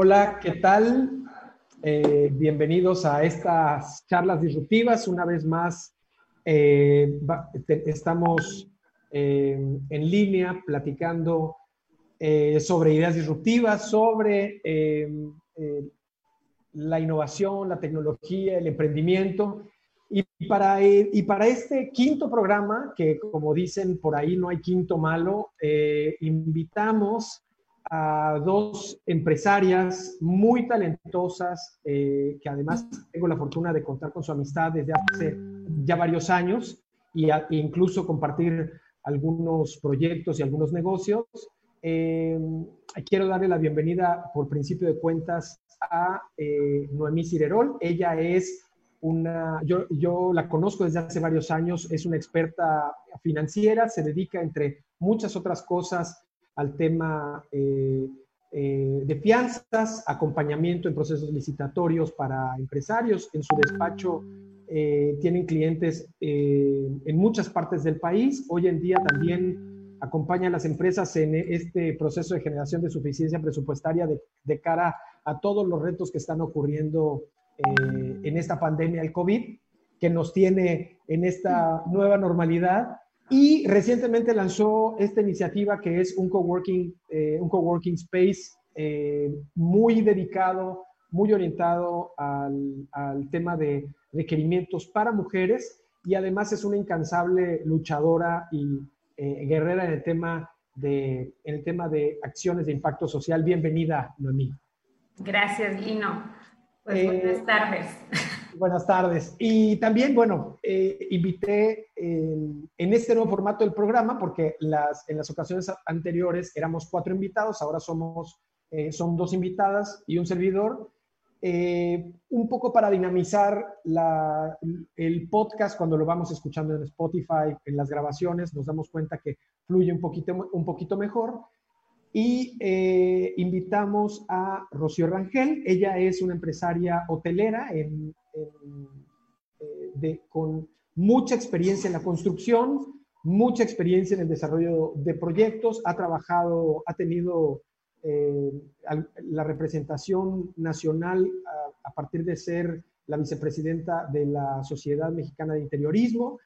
Hola, ¿qué tal? Eh, bienvenidos a estas charlas disruptivas. Una vez más, eh, estamos eh, en línea platicando sobre ideas disruptivas, sobre la innovación, la tecnología, el emprendimiento. Y para, y para este quinto programa, que como dicen por ahí no hay quinto malo, invitamos a dos empresarias muy talentosas, eh, que además tengo la fortuna de contar con su amistad desde hace ya varios años y e incluso compartir algunos proyectos y algunos negocios. Eh, quiero darle la bienvenida por principio de cuentas a eh, Noemí Cirerol. Ella es una, yo, yo la conozco desde hace varios años, es una experta financiera, se dedica entre muchas otras cosas al tema eh, eh, de fianzas, acompañamiento en procesos licitatorios para empresarios. En su despacho eh, tienen clientes en muchas partes del país. Hoy en día también acompaña a las empresas en este proceso de generación de suficiencia presupuestaria de, de cara a todos los retos que están ocurriendo en esta pandemia del COVID, que nos tiene en esta nueva normalidad y recientemente lanzó esta iniciativa que es un coworking, eh, un coworking space eh, muy dedicado, muy orientado al, al, tema de requerimientos para mujeres y además es una incansable luchadora y eh, guerrera en el, tema de, en el tema de acciones de impacto social. Bienvenida, Noemí. Gracias, Lino. Pues buenas tardes. Buenas tardes. Y también, bueno, eh, invité en, este nuevo formato del programa, porque las, en las ocasiones anteriores éramos cuatro invitados, ahora somos, eh, son dos invitadas y un servidor, eh, un poco para dinamizar la, el podcast cuando lo vamos escuchando en Spotify, en las grabaciones, nos damos cuenta que fluye un poquito, un poquito mejor. Y invitamos a Rocío Rangel. Ella es una empresaria hotelera en, eh, de, con mucha experiencia en la construcción, mucha experiencia en el desarrollo de proyectos, ha trabajado, ha tenido eh, la representación nacional a, partir de ser la vicepresidenta de la Sociedad Mexicana de Interiorismo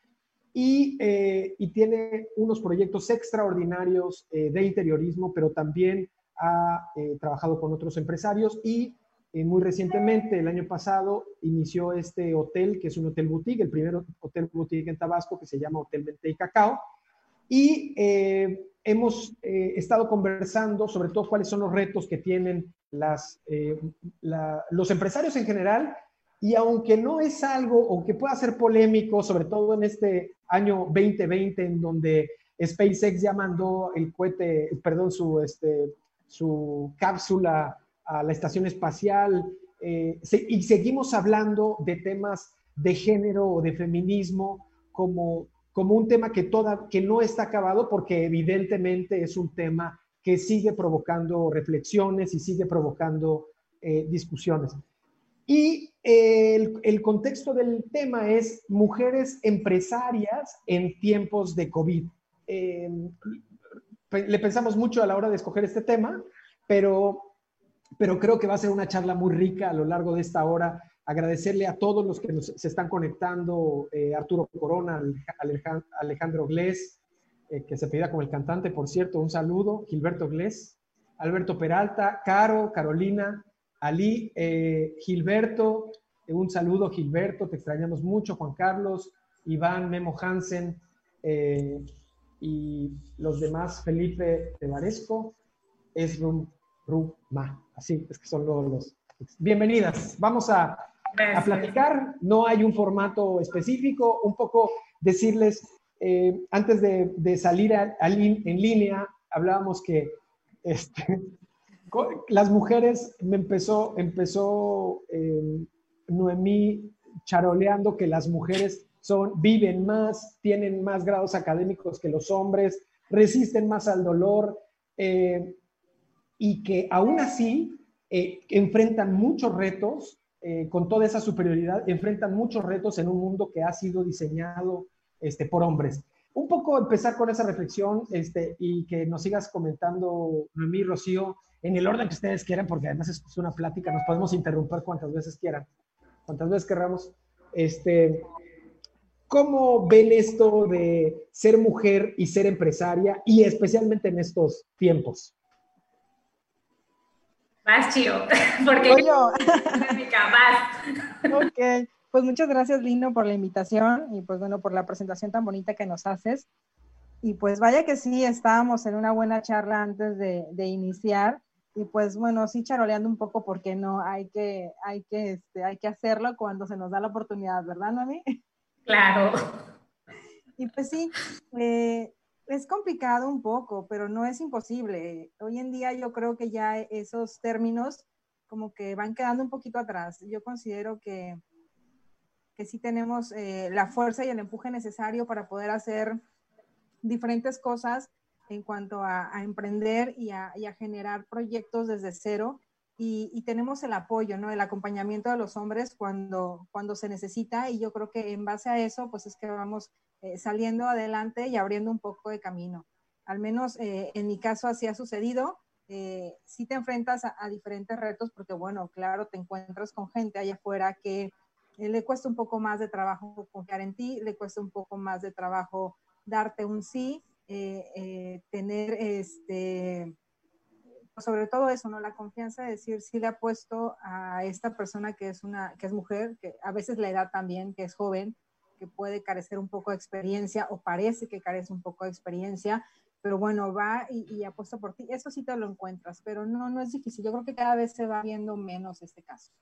y, eh, y tiene unos proyectos extraordinarios de interiorismo, pero también ha trabajado con otros empresarios y muy recientemente, el año pasado, inició este hotel, que es un hotel boutique, el primer hotel boutique en Tabasco, que se llama Hotel Mente y Cacao. Y eh, hemos eh, estado conversando sobre todo cuáles son los retos que tienen eh, los empresarios en general. Y aunque no es algo, o que pueda ser polémico, sobre todo en este año 2020, en donde SpaceX ya mandó el cohete, perdón, su, este, su cápsula a la estación espacial, eh, y seguimos hablando de temas de género o de feminismo como, como un tema que, toda, que no está acabado porque evidentemente es un tema que sigue provocando reflexiones y sigue provocando eh, discusiones. Y el, el, contexto del tema es mujeres empresarias en tiempos de COVID. Eh, le pensamos mucho a la hora de escoger este tema, pero pero creo que va a ser una charla muy rica a lo largo de esta hora. Agradecerle a todos los que se están conectando, eh, Arturo Corona, Alejandro Glés, eh, que se pedía como el cantante, por cierto, un saludo, Gilberto Glés, Alberto Peralta, Caro, Carolina, Ali, eh, Gilberto, un saludo Gilberto, te extrañamos mucho, Juan Carlos, Iván, Memo Hansen y los demás, Felipe Tevaresco, Esrum Ruma. Así es que son los, Bienvenidas. Vamos a, a, platicar. No hay un formato específico. Un poco decirles, eh, antes de, de salir en línea, hablábamos que este, las mujeres, me empezó, empezó eh, Noemí charoleando que las mujeres son, viven más, tienen más grados académicos que los hombres, resisten más al dolor. Eh, y que aún así eh, enfrentan muchos retos, eh, con toda esa superioridad, enfrentan muchos retos en un mundo que ha sido diseñado este, por hombres. Un poco empezar con esa reflexión este, y que nos sigas comentando, Noemí Rocío, en el orden que ustedes quieran, porque además es una plática, nos podemos interrumpir cuantas veces quieran, cuantas veces queramos. Este, ¿Cómo ven esto de ser mujer y ser empresaria y especialmente en estos tiempos? Más chido, porque yo. más. Ok, pues muchas gracias, Lino, por la invitación y pues bueno, por la presentación tan bonita que nos haces. Y pues vaya que sí, estábamos en una buena charla antes de, de iniciar y pues bueno, sí charoleando un poco porque no hay que, hay que, este, hay que hacerlo cuando se nos da la oportunidad, ¿verdad, Noemi? Claro. Y pues sí, eh, es complicado un poco, pero no es imposible. Hoy en día yo creo que ya esos términos como que van quedando un poquito atrás. Yo considero que, que sí tenemos eh, la fuerza y el empuje necesario para poder hacer diferentes cosas en cuanto a, emprender y a, generar proyectos desde cero. Y, tenemos el apoyo, ¿no? El acompañamiento de los hombres cuando, cuando se necesita. Y yo creo que en base a eso, pues es que vamos eh, saliendo adelante y abriendo un poco de camino. Al menos eh, en mi caso así ha sucedido. Eh, si te enfrentas a, diferentes retos porque, bueno, claro, te encuentras con gente allá afuera que le cuesta un poco más de trabajo confiar en ti, le cuesta un poco más de trabajo darte un sí, tener este, pues, sobre todo eso, ¿no? La confianza de decir sí le ha puesto a esta persona que es una, que es mujer, que a veces la edad también, que es joven, que puede carecer un poco de experiencia o parece que carece un poco de experiencia, pero bueno, va y, apuesta por ti. Eso sí te lo encuentras, pero no, no es difícil. Yo creo que cada vez se va viendo menos este caso.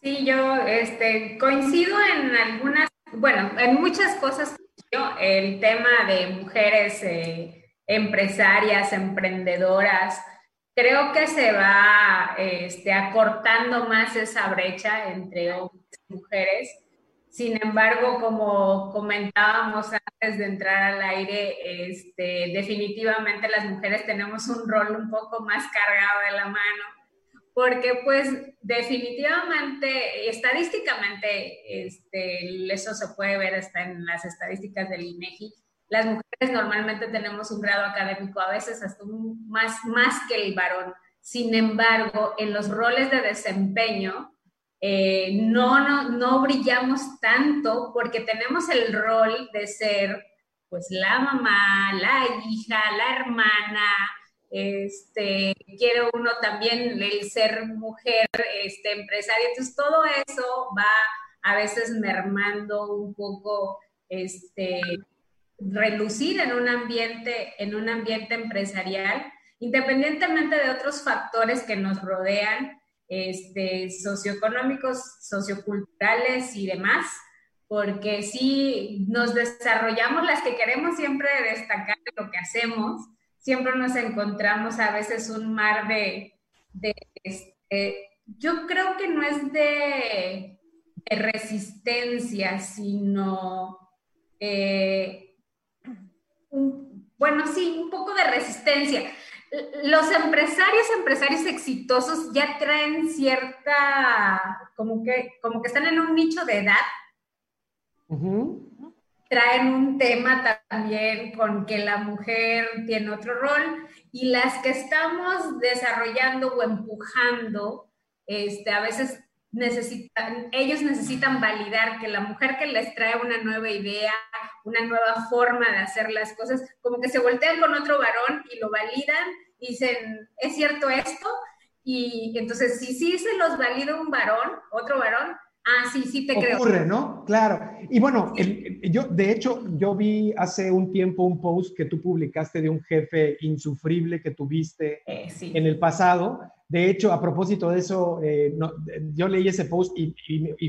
Sí, yo este, coincido en algunas, bueno, en muchas cosas. Yo, el tema de mujeres eh, empresarias, emprendedoras, creo que se va este, acortando más esa brecha entre hombres y mujeres sin embargo, como comentábamos antes de entrar al aire, este, definitivamente las mujeres tenemos un rol un poco más cargado de la mano, porque pues definitivamente, estadísticamente, este, eso se puede ver hasta en las estadísticas del INEGI, las mujeres normalmente tenemos un grado académico a veces hasta más, más que el varón. Sin embargo, en los roles de desempeño, eh, no, no, no brillamos tanto porque tenemos el rol de ser pues la mamá, la hija, la hermana, este, quiere uno también el ser mujer, este, empresaria, entonces todo eso va a veces mermando un poco, este, relucir en un ambiente, en un ambiente empresarial, independientemente de otros factores que nos rodean, este, socioeconómicos, socioculturales y demás, porque si nos desarrollamos las que queremos siempre destacar lo que hacemos, siempre nos encontramos a veces un mar de, este, yo creo que no es de, resistencia, sino, eh, bueno, sí, un poco de resistencia los empresarios, empresarios exitosos ya traen cierta, como que, como que están en un nicho de edad. Traen un tema también con que la mujer tiene otro rol y las que estamos desarrollando o empujando, este, a veces necesitan, ellos necesitan validar que la mujer que les trae una nueva idea, una nueva forma de hacer las cosas, como que se voltean con otro varón y lo validan dicen, ¿es cierto esto? Y entonces, si sí se los valida un varón, otro varón, ah, sí, sí te creo. Ocurre, ¿no? Claro. Y bueno, yo, de hecho, yo vi hace un tiempo un post que tú publicaste de un jefe insufrible que tuviste eh, en el pasado de hecho, a propósito de eso, eh, yo leí ese post y,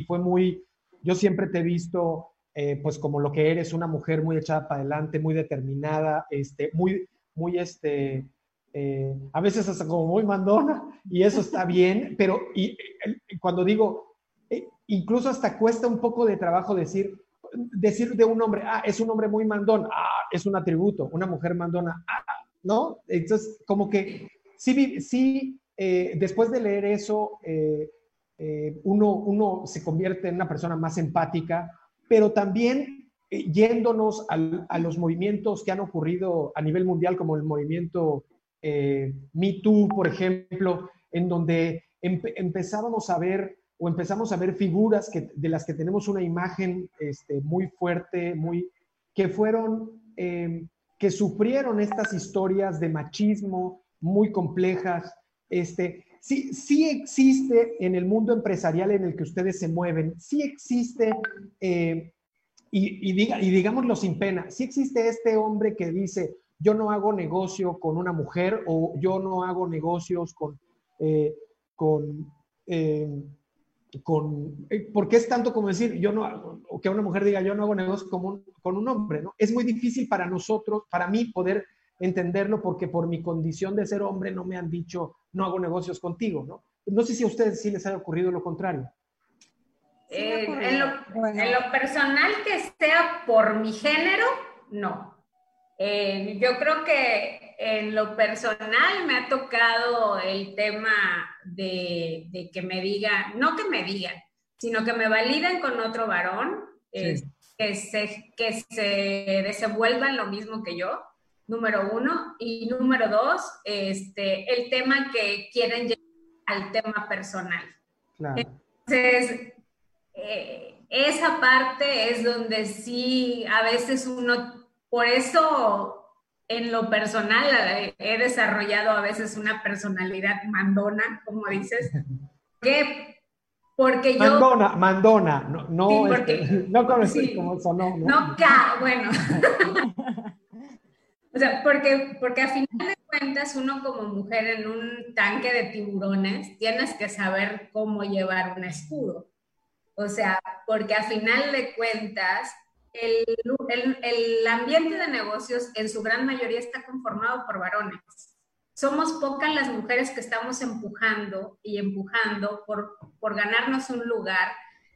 fue muy, yo siempre te he visto eh, pues como lo que eres, una mujer muy echada para adelante, muy determinada, este, muy, muy, este, eh, a veces hasta como muy mandona, y eso está bien, pero y, cuando digo, incluso hasta cuesta un poco de trabajo decir, decir de un hombre, ah, es un hombre muy mandón, ah, es un atributo, una mujer mandona, ah, ¿no? Entonces, como que sí, sí eh, después de leer eso, eh, eh, uno, uno se convierte en una persona más empática, pero también yéndonos a los movimientos que han ocurrido a nivel mundial, como el movimiento Me Too, por ejemplo, en donde empezábamos a ver o empezamos a ver figuras que, de las que tenemos una imagen este, muy fuerte, muy, que fueron, em, que sufrieron estas historias de machismo muy complejas. Este, sí, sí existe en el mundo empresarial en el que ustedes se mueven, sí existe, eh, y, diga, y digámoslo sin pena, sí existe este hombre que dice, yo no hago negocio con una mujer o yo no hago negocios con, eh, con, eh, con porque es tanto como decir, yo no, o que una mujer diga, yo no hago negocio con un, con un hombre, ¿no? Es muy difícil para nosotros, para mí, poder entenderlo porque por mi condición de ser hombre no me han dicho, no hago negocios contigo, ¿no? No sé si a ustedes sí les ha ocurrido lo contrario. Eh, en, lo, personal que sea por mi género, no. Eh, yo creo que en lo personal me ha tocado el tema de, que me digan, no que me digan, sino que me validen con otro varón, que, se, que se desenvuelvan lo mismo que yo número uno. Y número dos, este, el tema que quieren llegar al tema personal. Entonces, eh, esa parte es donde sí, a veces uno, por eso en lo personal he desarrollado a veces una personalidad mandona, como dices, que porque yo... Mandona, mandona, no, no, este, no como sonó. No, no bueno. O sea, porque, porque a final de cuentas, uno como mujer en un tanque de tiburones, tienes que saber cómo llevar un escudo. O sea, porque a final de cuentas, el, el, el ambiente de negocios en su gran mayoría está conformado por varones. Somos pocas las mujeres que estamos empujando y empujando por, por ganarnos un lugar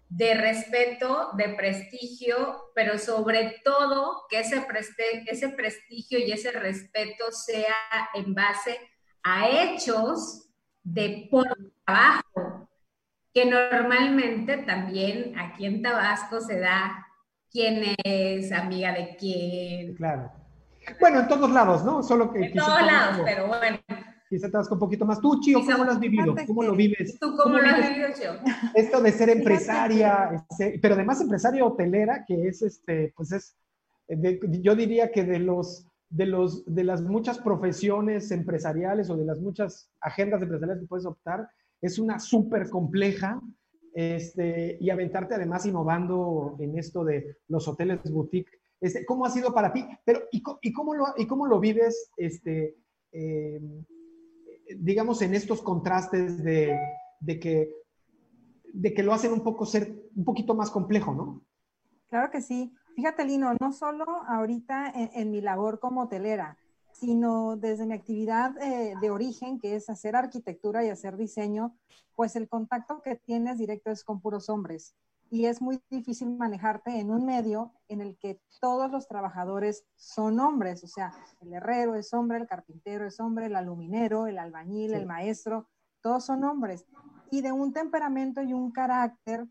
de respeto, de prestigio, pero sobre todo que ese, ese prestigio y ese respeto sea en base a hechos de por trabajo, que normalmente también aquí en Tabasco se da quién es amiga de quién. Claro. Bueno, en todos lados, ¿no? Solo que... En todos lados, pero bueno quizá te vas un poquito más. Tú, Chio, ¿cómo lo has vivido? ¿Cómo lo vives? ¿Tú cómo, lo has vivido, Chio? Esto de ser empresaria, este, pero además empresaria hotelera, que es, este, pues es, yo diría que de los, de los, de las muchas profesiones empresariales o de las muchas agendas empresariales que puedes optar, es una súper compleja, este, y aventarte además innovando en esto de los hoteles boutique. Este, ¿Cómo ha sido para ti? Pero, ¿y, y, cómo, lo, y cómo lo vives este, eh, digamos, en estos contrastes de, que, de que lo hacen un poco ser un poquito más complejo, ¿no? Claro que sí. Fíjate, Lino, no solo ahorita en, mi labor como hotelera, sino desde mi actividad eh, de origen, que es hacer arquitectura y hacer diseño, pues el contacto que tienes directo es con puros hombres. Y es muy difícil manejarte en un medio en el que todos los trabajadores son hombres, o sea, el herrero es hombre, el carpintero es hombre, el aluminero, el albañil, el maestro, todos son hombres. Y de un temperamento y un carácter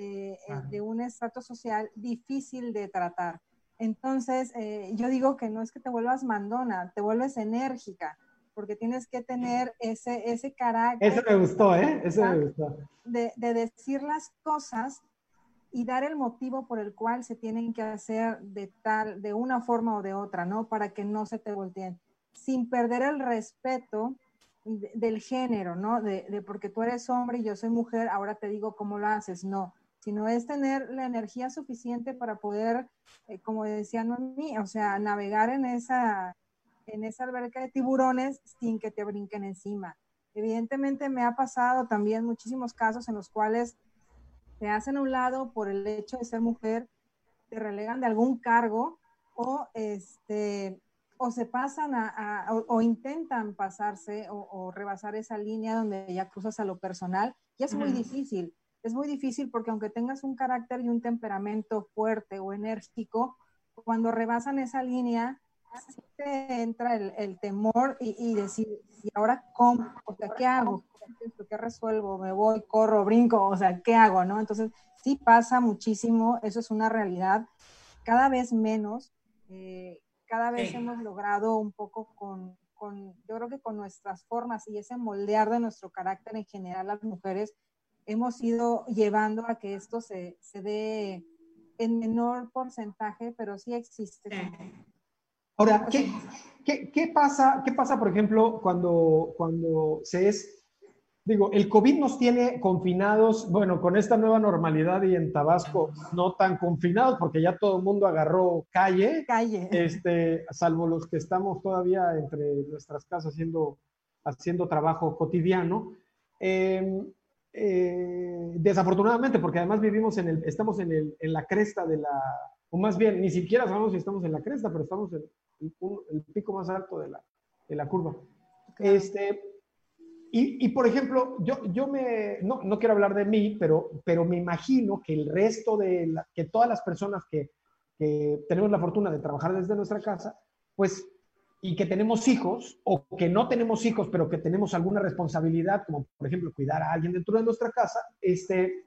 eh, eh, de un estrato social difícil de tratar. Entonces, eh, yo digo que no es que te vuelvas mandona, te vuelves enérgica, porque tienes que tener ese, ese carácter. Eso me gustó, ¿eh? Eso me gustó. De, de, decir las cosas y dar el motivo por el cual se tienen que hacer de tal, de una forma o de otra, ¿no? Para que no se te volteen, sin perder el respeto del género, ¿no? De, de, porque tú eres hombre y yo soy mujer, ahora te digo cómo lo haces, no, sino es tener la energía suficiente para poder, eh, como decían a mí, o sea, navegar en esa, en esa alberca de tiburones sin que te brinquen encima. Evidentemente me ha pasado también muchísimos casos en los cuales te hacen a un lado por el hecho de ser mujer, te relegan de algún cargo o, este, o se pasan a, o, intentan pasarse o, rebasar esa línea donde ya cruzas a lo personal y es muy difícil. Es muy difícil porque aunque tengas un carácter y un temperamento fuerte o enérgico, cuando rebasan esa línea, te entra el, temor y, y, decir, ¿y ahora cómo? O sea, ¿qué hago? ¿qué resuelvo? ¿Me voy, corro, brinco? O sea, ¿qué hago? ¿no? Entonces, sí pasa muchísimo, eso es una realidad, cada vez menos, eh, cada vez hemos logrado un poco con, con, yo creo que con nuestras formas y ese moldear de nuestro carácter en general las mujeres, hemos ido llevando a que esto se, se dé en menor porcentaje, pero sí existe. Ahora, ¿qué, qué, qué, pasa, ¿qué pasa, por ejemplo, cuando, cuando se es digo, el COVID nos tiene confinados, bueno, con esta nueva normalidad y en Tabasco no tan confinados porque ya todo el mundo agarró calle. Calle. Este, salvo los que estamos todavía entre nuestras casas haciendo, haciendo trabajo cotidiano. Em, eh, desafortunadamente, porque además vivimos en el, estamos en, el, en la cresta de la, o más bien, ni siquiera sabemos si estamos en la cresta, pero estamos en el, pico más alto de la, de la curva. Este, y, por ejemplo, yo, yo me, no, no, quiero hablar de mí, pero, pero me imagino que el resto de, que todas las personas que, que, tenemos la fortuna de trabajar desde nuestra casa, pues, y que tenemos hijos, o que no tenemos hijos, pero que tenemos alguna responsabilidad, como por ejemplo cuidar a alguien dentro de nuestra casa, este,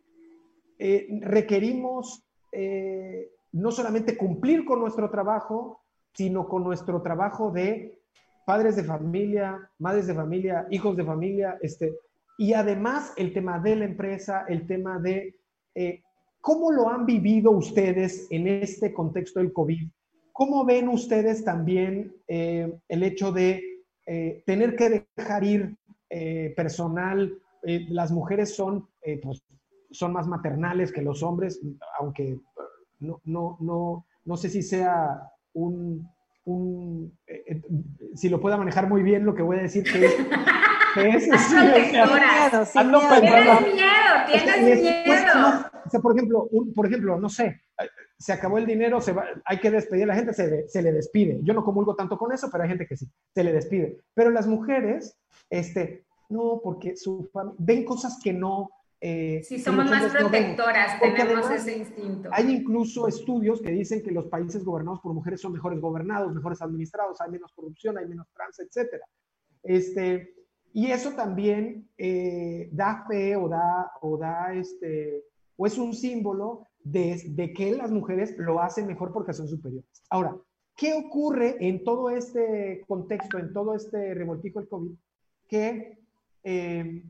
eh, requerimos eh, no solamente cumplir con nuestro trabajo, sino con nuestro trabajo de padres de familia, madres de familia, hijos de familia, este, y además el tema de la empresa, el tema de eh, cómo lo han vivido ustedes en este contexto del COVID. ¿Cómo ven ustedes también eh, el hecho de eh, tener que dejar ir personal? las mujeres son, pues, son más maternales que los hombres, aunque no, no, no, no sé si sea un, un, eh, eh, si lo pueda manejar muy bien, lo que voy a decir que es... Es sí, miedo, Tienes miedo, tienes miedo. o sea, por ejemplo, por ejemplo, no sé, se acabó el dinero, se va, hay que despedir a la gente, se, se, le despide. Yo no comulgo tanto con eso, pero hay gente que sí, se le despide. Pero las mujeres, este, no, porque su ven cosas que no, eh, sí, somos más protectoras, tenemos ese instinto. Hay incluso estudios que dicen que los países gobernados por mujeres son mejores gobernados, mejores administrados, hay menos corrupción, hay menos trans, etc. Este, y eso también eh, da fe o da, o da este, o es un símbolo de, de, que las mujeres lo hacen mejor porque son superiores. Ahora, ¿qué ocurre en todo este contexto, en todo este revoltijo del COVID? Que eh,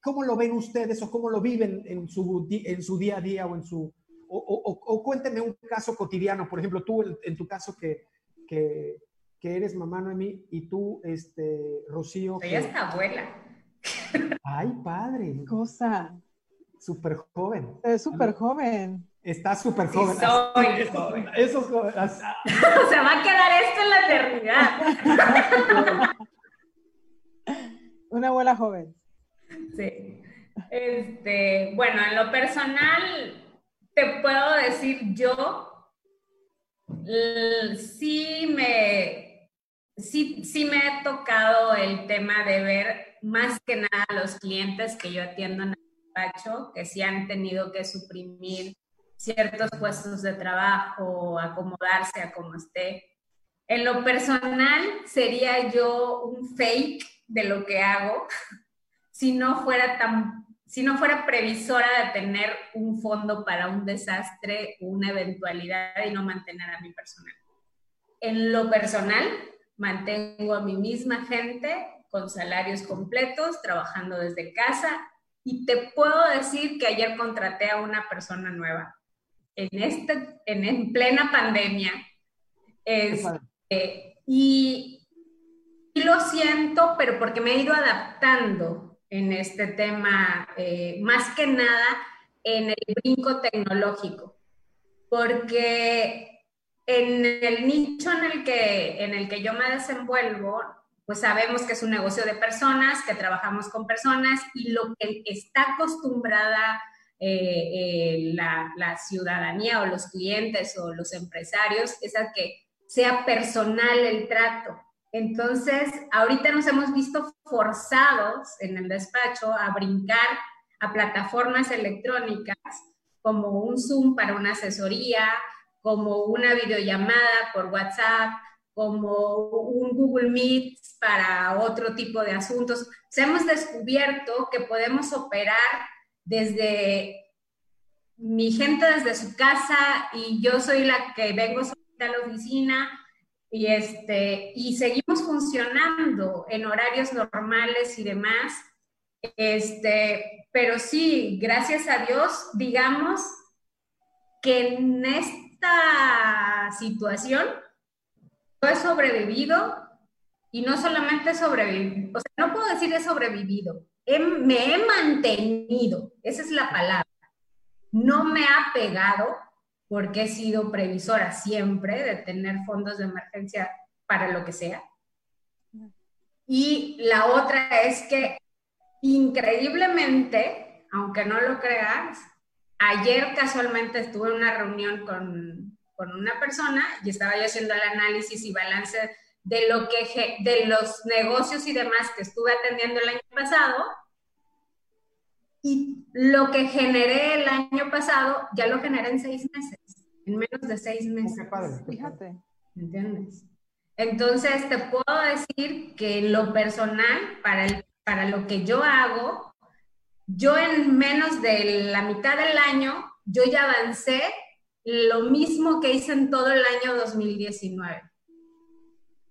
¿Cómo lo ven ustedes o cómo lo viven en su, en su día a día o en su... O, o, cuénteme un caso cotidiano, por ejemplo, tú en, tu caso que, que, que, eres mamá Noemí y tú, este, Rocío. Ella es abuela. Ay, padre. Cosa. Súper joven. Es súper joven. Está súper joven. soy joven. Eso es joven. Se va a quedar esto en la eternidad. Una abuela joven. Sí. Este, bueno, en lo personal, te puedo decir yo, sí me, sí, sí me ha tocado el tema de ver más que nada a los clientes que yo atiendo en el despacho, que sí han tenido que suprimir ciertos puestos de trabajo, acomodarse a como esté. En lo personal, sería yo un fake de lo que hago si no fuera tan, si no fuera previsora de tener un fondo para un desastre, una eventualidad y no mantener a mi personal. En lo personal, mantengo a mi misma gente con salarios completos, trabajando desde casa y te puedo decir que ayer contraté a una persona nueva. En, este, en, plena pandemia. Este, y, y lo siento, pero porque me he ido adaptando en este tema, eh, más que nada en el brinco tecnológico, porque en el nicho en el que, en el que yo me desenvuelvo, pues sabemos que es un negocio de personas, que trabajamos con personas y lo que está acostumbrada eh, eh, la, la, ciudadanía o los clientes o los empresarios es a que sea personal el trato. Entonces, ahorita nos hemos visto forzados en el despacho a brincar a plataformas electrónicas como un Zoom para una asesoría, como una videollamada por WhatsApp, como un Google Meet para otro tipo de asuntos. Se hemos descubierto que podemos operar desde mi gente desde su casa y yo soy la que vengo a la oficina y, este, y seguimos funcionando en horarios normales y demás. Este, pero sí, gracias a Dios, digamos que en esta situación yo he sobrevivido y no solamente he sobrevivido, o sea, no puedo decir he sobrevivido, me he mantenido, esa es la palabra. No me ha pegado porque he sido previsora siempre de tener fondos de emergencia para lo que sea. Y la otra es que increíblemente, aunque no lo creas, ayer casualmente estuve en una reunión con, con una persona y estaba yo haciendo el análisis y balance de, lo que, de los negocios y demás que estuve atendiendo el año pasado. Y lo que generé el año pasado, ya lo generé en seis meses en menos de seis meses. Fíjate. ¿Entiendes? Entonces, te puedo decir que lo personal, para, el, para lo que yo hago, yo en menos de la mitad del año, yo ya avancé lo mismo que hice en todo el año 2019.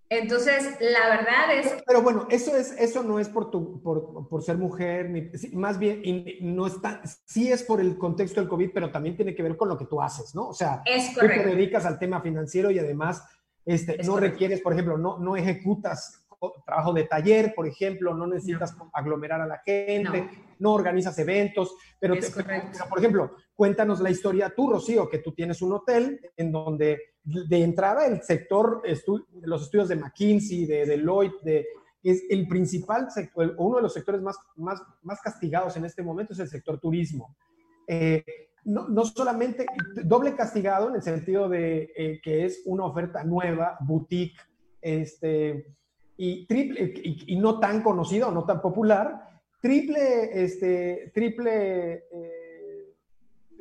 Entonces, la verdad es... Pero, bueno, eso, es, eso no es por, tu, por, por ser mujer, ni, más bien, no está, sí es por el contexto del COVID, pero también tiene que ver con lo que tú haces, ¿no? O sea, tú te dedicas al tema financiero y además este, no requieres, por ejemplo, no, no ejecutas trabajo de taller, por ejemplo, no necesitas aglomerar a la gente, no, organizas eventos, pero, por ejemplo, cuéntanos la historia tú, Rocío, que tú tienes un hotel en donde de entrada el sector, los estudios de McKinsey, de Deloitte, de, es el principal sector, uno de los sectores más, más, más castigados en este momento es el sector turismo. Eh, no, no, solamente doble castigado en el sentido de eh, que es una oferta nueva, boutique, este, y, triple, y, no tan conocido, no tan popular, triple, este, triple, eh,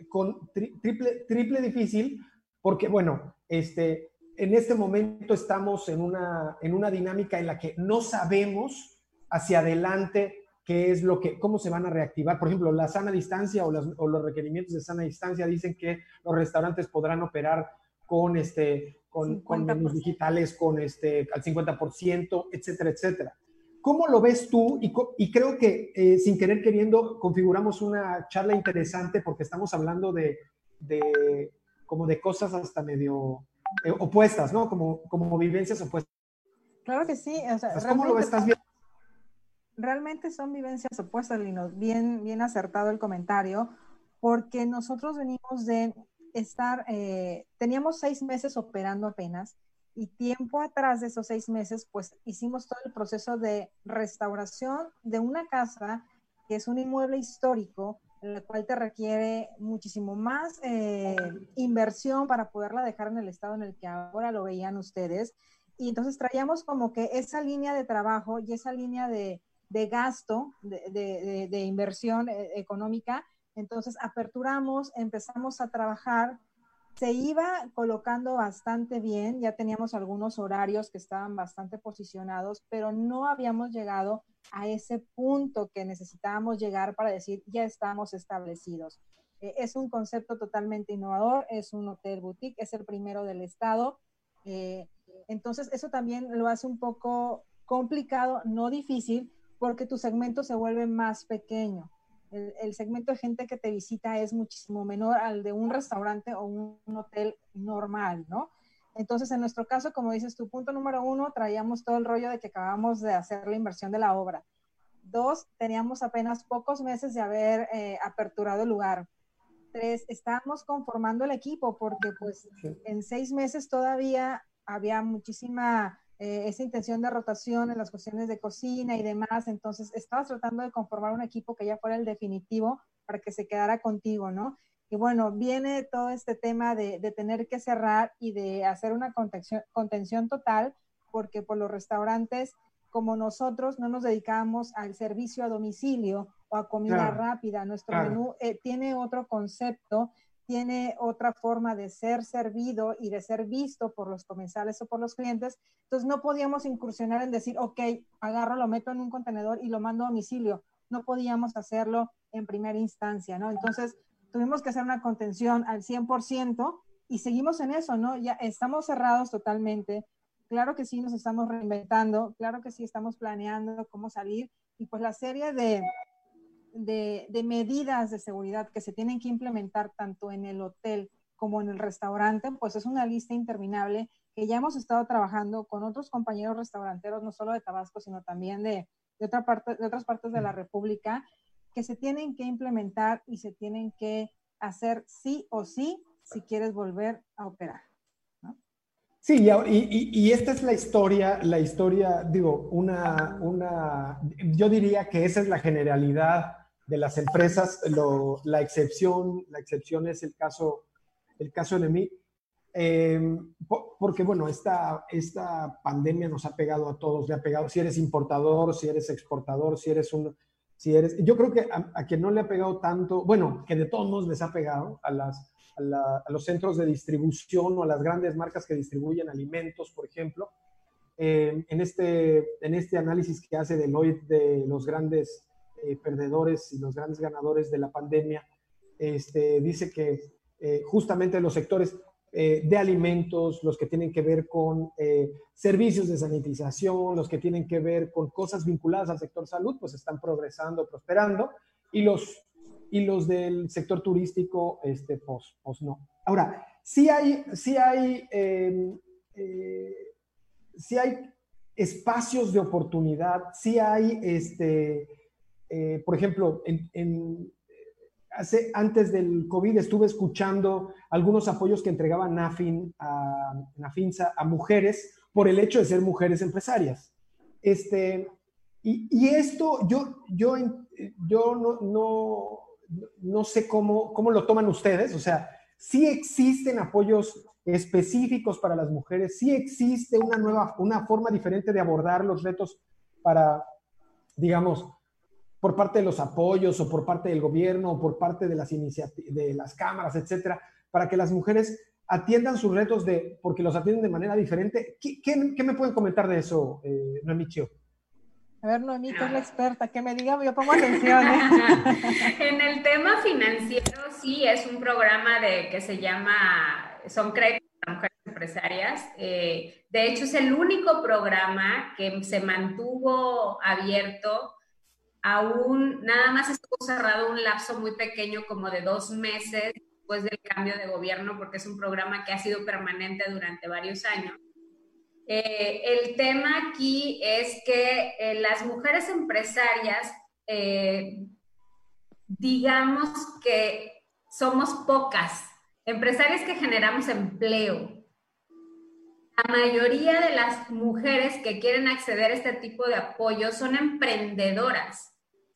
con, triple, triple difícil, porque bueno, este, en este momento estamos en una, en una dinámica en la que no sabemos hacia adelante qué es lo que, cómo se van a reactivar. Por ejemplo, la sana distancia o los requerimientos de sana distancia dicen que los restaurantes podrán operar con este, con, con menús digitales con este, al 50%, etcétera, etcétera. ¿Cómo lo ves tú? Y, y creo que eh, sin querer queriendo configuramos una charla interesante porque estamos hablando de, de como de cosas hasta medio eh, opuestas, ¿no? Como, como vivencias opuestas. Claro que sí. O sea, ¿Cómo lo estás viendo? Realmente son vivencias opuestas, Lino. Bien, bien acertado el comentario, porque nosotros venimos de estar, eh, teníamos seis meses operando apenas y tiempo atrás de esos seis meses, pues hicimos todo el proceso de restauración de una casa que es un inmueble histórico, en el cual te requiere muchísimo más eh, inversión para poderla dejar en el estado en el que ahora lo veían ustedes. Y entonces traíamos como que esa línea de trabajo y esa línea de, de gasto, de, de, de inversión eh, económica, entonces aperturamos, empezamos a trabajar, se iba colocando bastante bien, ya teníamos algunos horarios que estaban bastante posicionados, pero no habíamos llegado a ese punto que necesitábamos llegar para decir, ya estamos establecidos. Eh, es un concepto totalmente innovador, es un hotel boutique, es el primero del estado. Eh, entonces, eso también lo hace un poco complicado, no difícil, porque tu segmento se vuelve más pequeño el, segmento de gente que te visita es muchísimo menor al de un restaurante o un, hotel normal, ¿no? Entonces, en nuestro caso, como dices tu punto número uno, traíamos todo el rollo de que acabamos de hacer la inversión de la obra. Dos, teníamos apenas pocos meses de haber eh, aperturado el lugar. Tres, estábamos conformando el equipo porque pues en seis meses todavía había muchísima eh, esa intención de rotación en las cuestiones de cocina y demás. Entonces, estabas tratando de conformar un equipo que ya fuera el definitivo para que se quedara contigo, ¿no? Y bueno, viene todo este tema de, tener que cerrar y de hacer una contención, contención total, porque por los restaurantes como nosotros no nos dedicamos al servicio a domicilio o a comida rápida, nuestro menú eh, tiene otro concepto tiene otra forma de ser servido y de ser visto por los comensales o por los clientes. Entonces no podíamos incursionar en decir, ok, agarro, lo meto en un contenedor y lo mando a domicilio. No podíamos hacerlo en primera instancia, ¿no? Entonces tuvimos que hacer una contención al 100% y seguimos en eso, ¿no? Ya estamos cerrados totalmente. claro que sí nos estamos reinventando, claro que sí estamos planeando cómo salir y pues la serie de, de, de, medidas de seguridad que se tienen que implementar tanto en el hotel como en el restaurante, pues es una lista interminable que ya hemos estado trabajando con otros compañeros restauranteros, no solo de Tabasco, sino también de, de, otra parte, de otras partes de la República, que se tienen que implementar y se tienen que hacer sí o sí si quieres volver a operar. Sí, y, y, esta es la historia, la historia, digo, una, una, yo diría que esa es la generalidad de las empresas, la excepción, la excepción es el caso, el caso de mí, eh, porque bueno, esta, esta pandemia nos ha pegado a todos, le ha pegado, si eres importador, si eres exportador, si eres un, si eres, yo creo que a, quien no le ha pegado tanto, bueno, que de todos modos les ha pegado a, las, a, los centros de distribución o a las grandes marcas que distribuyen alimentos, por ejemplo. Eh, en, este, en este análisis que hace Deloitte de los grandes eh, perdedores y los grandes ganadores de la pandemia, este, dice que eh, justamente los sectores eh, de alimentos, los que tienen que ver con eh, servicios de sanitización, los que tienen que ver con cosas vinculadas al sector salud, pues están progresando, prosperando, y los, y los del sector turístico, este, pues, pues no. Ahora, sí hay, sí hay, em, sí hay espacios de oportunidad, sí hay, este, por ejemplo, hace, antes del COVID estuve escuchando algunos apoyos que entregaba NAFIN a, NAFINSA a mujeres por el hecho de ser mujeres empresarias. Este, y, y esto yo, yo, yo no, no, no sé cómo, cómo lo toman ustedes, o sea, sí existen apoyos específicos para las mujeres, sí existe una nueva, una forma diferente de abordar los retos para, digamos, por parte de los apoyos o por parte del gobierno o por parte de las de las cámaras, etcétera, para que las mujeres atiendan sus retos de, porque los atienden de manera diferente. ¿Qué, qué, me pueden comentar de eso, eh, Noemí Chio? A ver, Noemí, tú es la experta, que me diga, yo pongo atención. ¿eh? en el tema financiero, sí, es un programa de, que se llama, son créditos para mujeres empresarias. Eh, de hecho, es el único programa que se mantuvo abierto aún nada más estuvo cerrado un lapso muy pequeño como de dos meses después del cambio de gobierno, porque es un programa que ha sido permanente durante varios años. Eh, el tema aquí es que eh, las mujeres empresarias, eh, digamos que somos pocas, empresarias que generamos empleo. La mayoría de las mujeres que quieren acceder a este tipo de apoyo son emprendedoras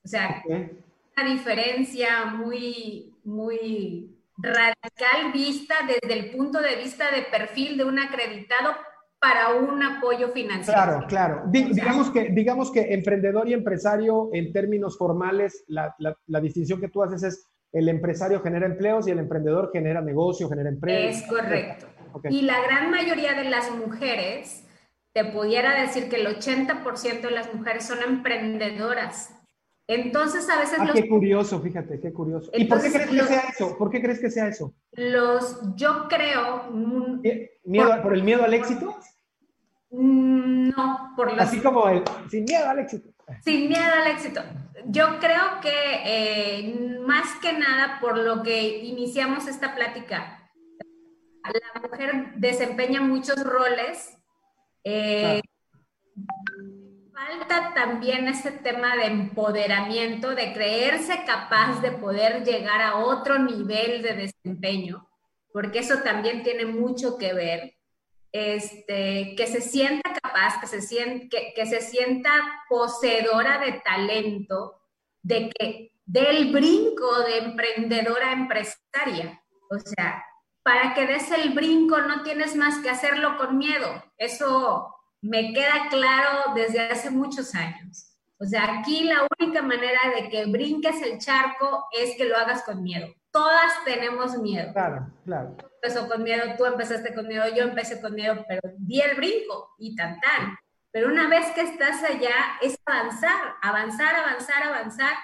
o sea, una diferencia muy, muy radical vista desde el punto de vista de perfil de un acreditado para un apoyo financiero. Claro, claro. digamos, que, digamos que emprendedor y empresario en términos formales, la, la, distinción que tú haces es el empresario genera empleos y el emprendedor genera negocio, genera empresas. Es correcto. Y la gran mayoría de las mujeres, te pudiera decir que el 80% de las mujeres son emprendedoras. Entonces, a veces... Ah, qué curioso, fíjate, qué curioso. ¿Y por qué crees que sea eso? ¿Por qué crees que sea eso? Los, yo creo... ¿Miedo, por, el miedo al éxito? Mm, no, por los... Así como el sin miedo al éxito. Sin miedo al éxito. Yo creo que eh, más que nada por lo que iniciamos esta plática, la mujer desempeña muchos roles. Eh, falta también ese tema de empoderamiento, de creerse capaz de poder llegar a otro nivel de desempeño, porque eso también tiene mucho que ver. Este, que se sienta capaz, que se, sienta, que, se sienta poseedora de talento, de que del brinco de emprendedora empresaria. O sea, para que des el brinco no tienes más que hacerlo con miedo. Eso me queda claro desde hace muchos años. O sea, aquí la única manera de que brinques el charco es que lo hagas con miedo. Todas tenemos miedo. Claro, claro. Empezó con miedo, tú empezaste con miedo, yo empecé con miedo, pero di el brinco y tan tan. Pero una vez que estás allá es avanzar, avanzar, avanzar, avanzar.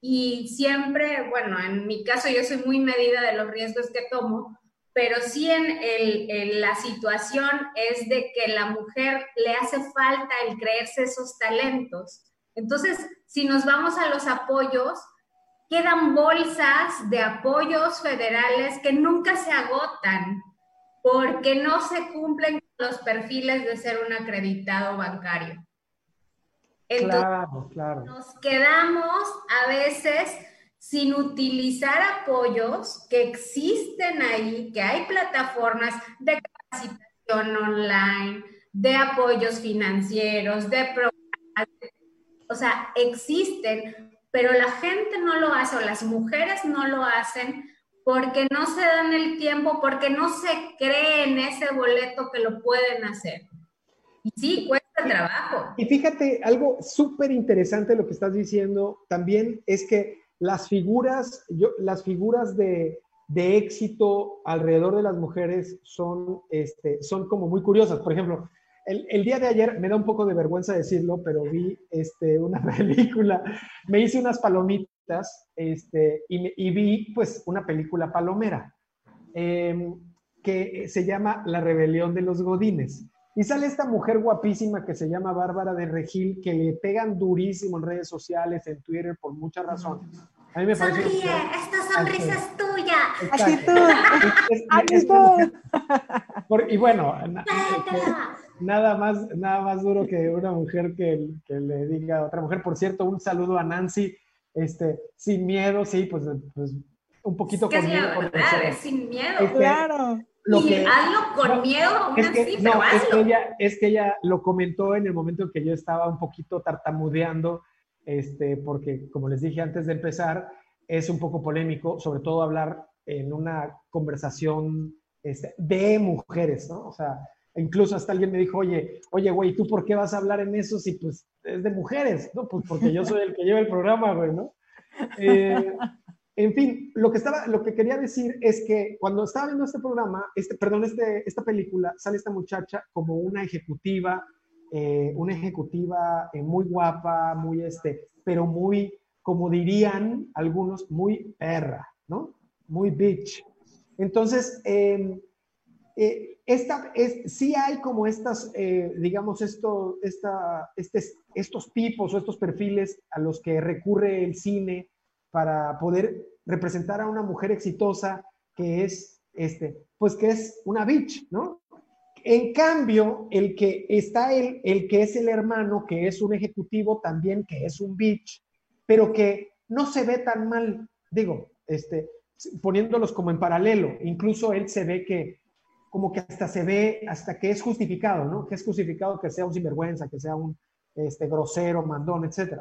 Y siempre, bueno, en mi caso yo soy muy medida de los riesgos que tomo, pero sí en, la situación es de que la mujer le hace falta el creerse esos talentos. Entonces, si nos vamos a los apoyos, quedan bolsas de apoyos federales que nunca se agotan porque no se cumplen los perfiles de ser un acreditado bancario. claro, claro. Nos quedamos a veces sin utilizar apoyos que existen ahí, que hay plataformas de capacitación online, de apoyos financieros, de programas, o sea, existen, pero la gente no lo hace o las mujeres no lo hacen porque no se dan el tiempo, porque no se cree en ese boleto que lo pueden hacer. Y sí, cuesta trabajo. Y fíjate, algo súper interesante lo que estás diciendo también es que las figuras, yo, las figuras de, éxito alrededor de las mujeres son, este, son como muy curiosas. Por ejemplo, el, día de ayer, me da un poco de vergüenza decirlo, pero vi este, una película, me hice unas palomitas este, y, vi pues una película palomera em, que se llama La rebelión de los godines. Y sale esta mujer guapísima que se llama Bárbara de Regil, que le pegan durísimo en redes sociales, en Twitter, por muchas razones. A mí me Sonríe, esta sonrisa es tuya. Actitud. y bueno, nada más, nada más duro que una mujer que, que, le diga a otra mujer. Por cierto, un saludo a Nancy, este, sin miedo, sí, pues, pues un poquito con miedo. sin miedo. Este, claro y hazlo con miedo aún es que, así, no, Es que, ella, es que ella lo comentó en el momento en que yo estaba un poquito tartamudeando, este, porque como les dije antes de empezar, es un poco polémico, sobre todo hablar en una conversación este, de mujeres, ¿no? O sea, incluso hasta alguien me dijo, oye, oye, güey, ¿tú por qué vas a hablar en eso si pues es de mujeres? No, pues porque yo soy el que lleva el programa, güey, ¿no? Eh, en fin, lo que, estaba, lo que quería decir es que cuando estaba viendo este programa, este, perdón, este, esta película, sale esta muchacha como una ejecutiva, eh, una ejecutiva eh, muy guapa, muy este, pero muy, como dirían algunos, muy perra, ¿no? Muy bitch. Entonces, em, eh, esta, es, sí hay como estas, digamos, esto, esta, este, estos tipos o estos perfiles a los que recurre el cine para poder representar a una mujer exitosa que es, este, pues que es una bitch, ¿no? En cambio, el que está el, el que es el hermano, que es un ejecutivo también, que es un bitch, pero que no se ve tan mal, digo, este, poniéndolos como en paralelo, incluso él se ve que, como que hasta se ve, hasta que es justificado, ¿no? Que es justificado que sea un sinvergüenza, que sea un este, grosero, mandón, etc.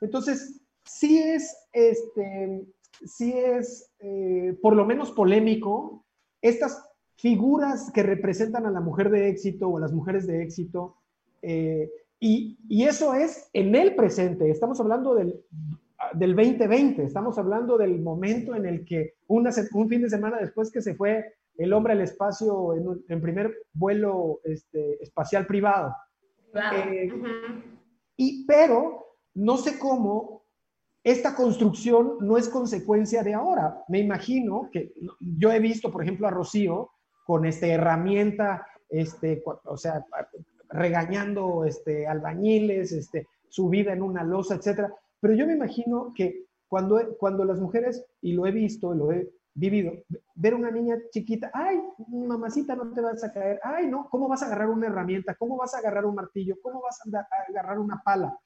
Entonces, sí es, este, sí es eh, por lo menos polémico estas figuras que representan a la mujer de éxito o a las mujeres de éxito. Eh, y, y, eso es en el presente. Estamos hablando del, del 2020, estamos hablando del momento en el que una, un fin de semana después que se fue el hombre al espacio en, en primer vuelo este, espacial privado. Eh, y, pero no sé cómo esta construcción no es consecuencia de ahora. Me imagino que yo he visto, por ejemplo, a Rocío con esta herramienta, este, o sea, regañando este, albañiles, este, su vida en una losa, etcétera. Pero yo me imagino que cuando, cuando las mujeres, y lo he visto, lo he vivido, ver una niña chiquita, ay, mamacita, no te vas a caer, ay, no, ¿cómo vas a agarrar una herramienta? ¿Cómo vas a agarrar un martillo? ¿Cómo vas a agarrar una pala?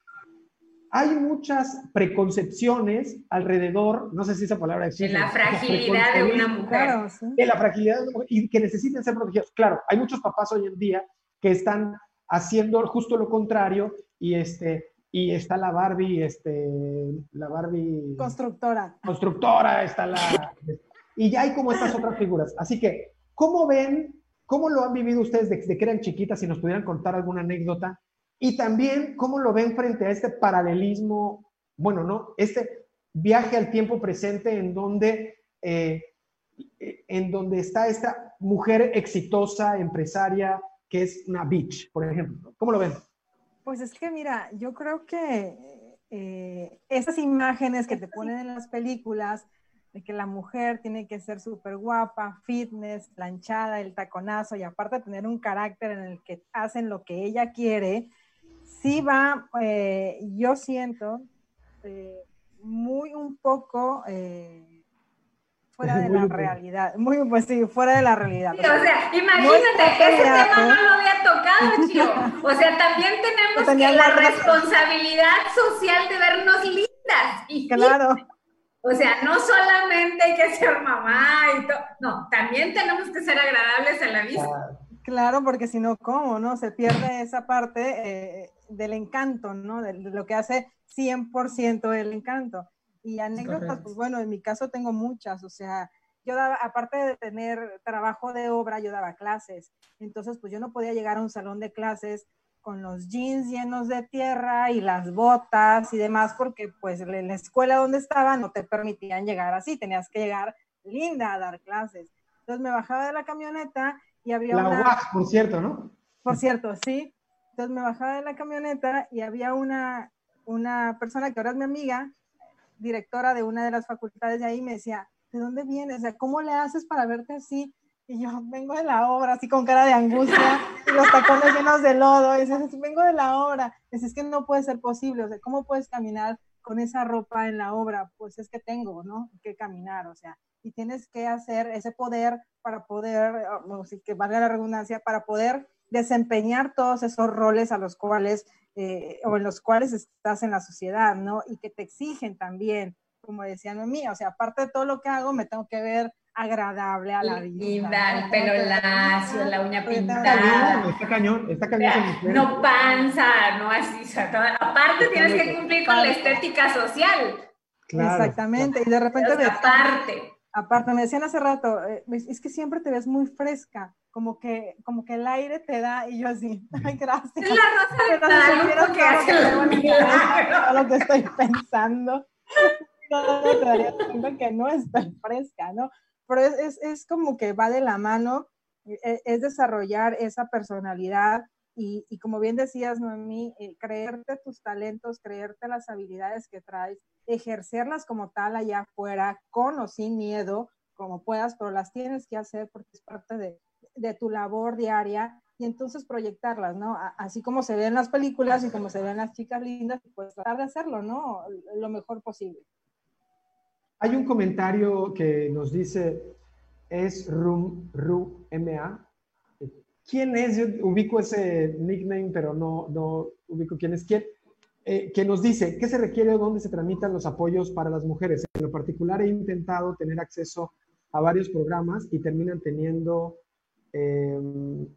Hay muchas preconcepciones alrededor, no sé si esa palabra existe. De la fragilidad de una mujer. De la fragilidad de una mujer y que necesitan ser protegidos. Claro, hay muchos papás hoy en día que están haciendo justo lo contrario y este y está la Barbie, este, la Barbie constructora. Constructora, está la y ya hay como estas otras figuras. Así que, ¿cómo ven, cómo lo han vivido ustedes desde que eran chiquitas? Si nos pudieran contar alguna anécdota y también cómo lo ven frente a este paralelismo, bueno, ¿no? Este viaje al tiempo presente en donde, eh, en donde está esta mujer exitosa, empresaria, que es una bitch, por ejemplo. ¿Cómo lo ven? Pues es que mira, yo creo que eh, esas imágenes que te ponen en las películas de que la mujer tiene que ser súper guapa, fitness, planchada, el taconazo y aparte tener un carácter en el que hacen lo que ella quiere, sí va, eh, yo siento, eh, muy un poco eh, fuera de la realidad, muy pues sí, fuera de la realidad. o sea, imagínate, ese tema no lo había tocado, Chio. O sea, también tenemos la responsabilidad social de vernos lindas. Y claro. O sea, no solamente hay que ser mamá y todo, no, también tenemos que ser agradables a la vista. Claro, porque si no, ¿cómo? ¿No? Se pierde esa parte eh, del encanto, ¿no? De, lo que hace 100% el encanto. Y anécdotas, pues bueno, en mi caso tengo muchas, o sea, yo daba, aparte de tener trabajo de obra, yo daba clases. Entonces, pues yo no podía llegar a un salón de clases con los jeans llenos de tierra y las botas y demás, porque pues en la escuela donde estaba no te permitían llegar así, tenías que llegar linda a dar clases. Entonces me bajaba de la camioneta y había la una... por cierto, ¿no? Por cierto, sí. Entonces me bajaba de la camioneta y había una, una persona que ahora es mi amiga, directora de una de las facultades de ahí, me decía, ¿de dónde vienes? O sea, ¿cómo le haces para verte así? Y yo vengo de la obra, así con cara de angustia, y los tacones llenos de lodo. Y dices, vengo de la obra. Dices, es que no puede ser posible. O sea, ¿cómo puedes caminar con esa ropa en la obra? Pues es que tengo, ¿no? Que caminar, o sea, y tienes que hacer ese poder para poder, o sea, que valga la redundancia, para poder desempeñar todos esos roles a los cuales, eh, o en los cuales estás en la sociedad, ¿no? Y que te exigen también, como decía Noemí, o sea, aparte de todo lo que hago, me tengo que ver agradable a la vida. Linda, el pelo lacio, la uña pintada. Está cañón, está cañón. No panza, no así. aparte tienes que cumplir con la estética social. Exactamente, y de repente... aparte. Aparte, me decían hace rato, eh, es que siempre te ves muy fresca, como que, como que el aire te da, y yo así, ay, gracias. Es la rosa de que hace la lo que estoy pensando. No, te daría que no estoy fresca, ¿no? pero es, como que va de la mano, e, es, desarrollar esa personalidad y, como bien decías, Noemí, eh, creerte tus talentos, creerte las habilidades que traes, ejercerlas como tal allá afuera, con o sin miedo, como puedas, pero las tienes que hacer porque es parte de, tu labor diaria y entonces proyectarlas, ¿no? Así como se ven en las películas y como se ven las chicas lindas, pues tratar de hacerlo, ¿no? Lo mejor posible. Hay un comentario que nos dice, es Rum, Ru, M-A. ¿Quién es? Yo ubico ese nickname, pero no, no ubico quién es quién. Eh, que nos dice, ¿qué se requiere o dónde se tramitan los apoyos para las mujeres? En lo particular he intentado tener acceso a varios programas y terminan teniendo, em,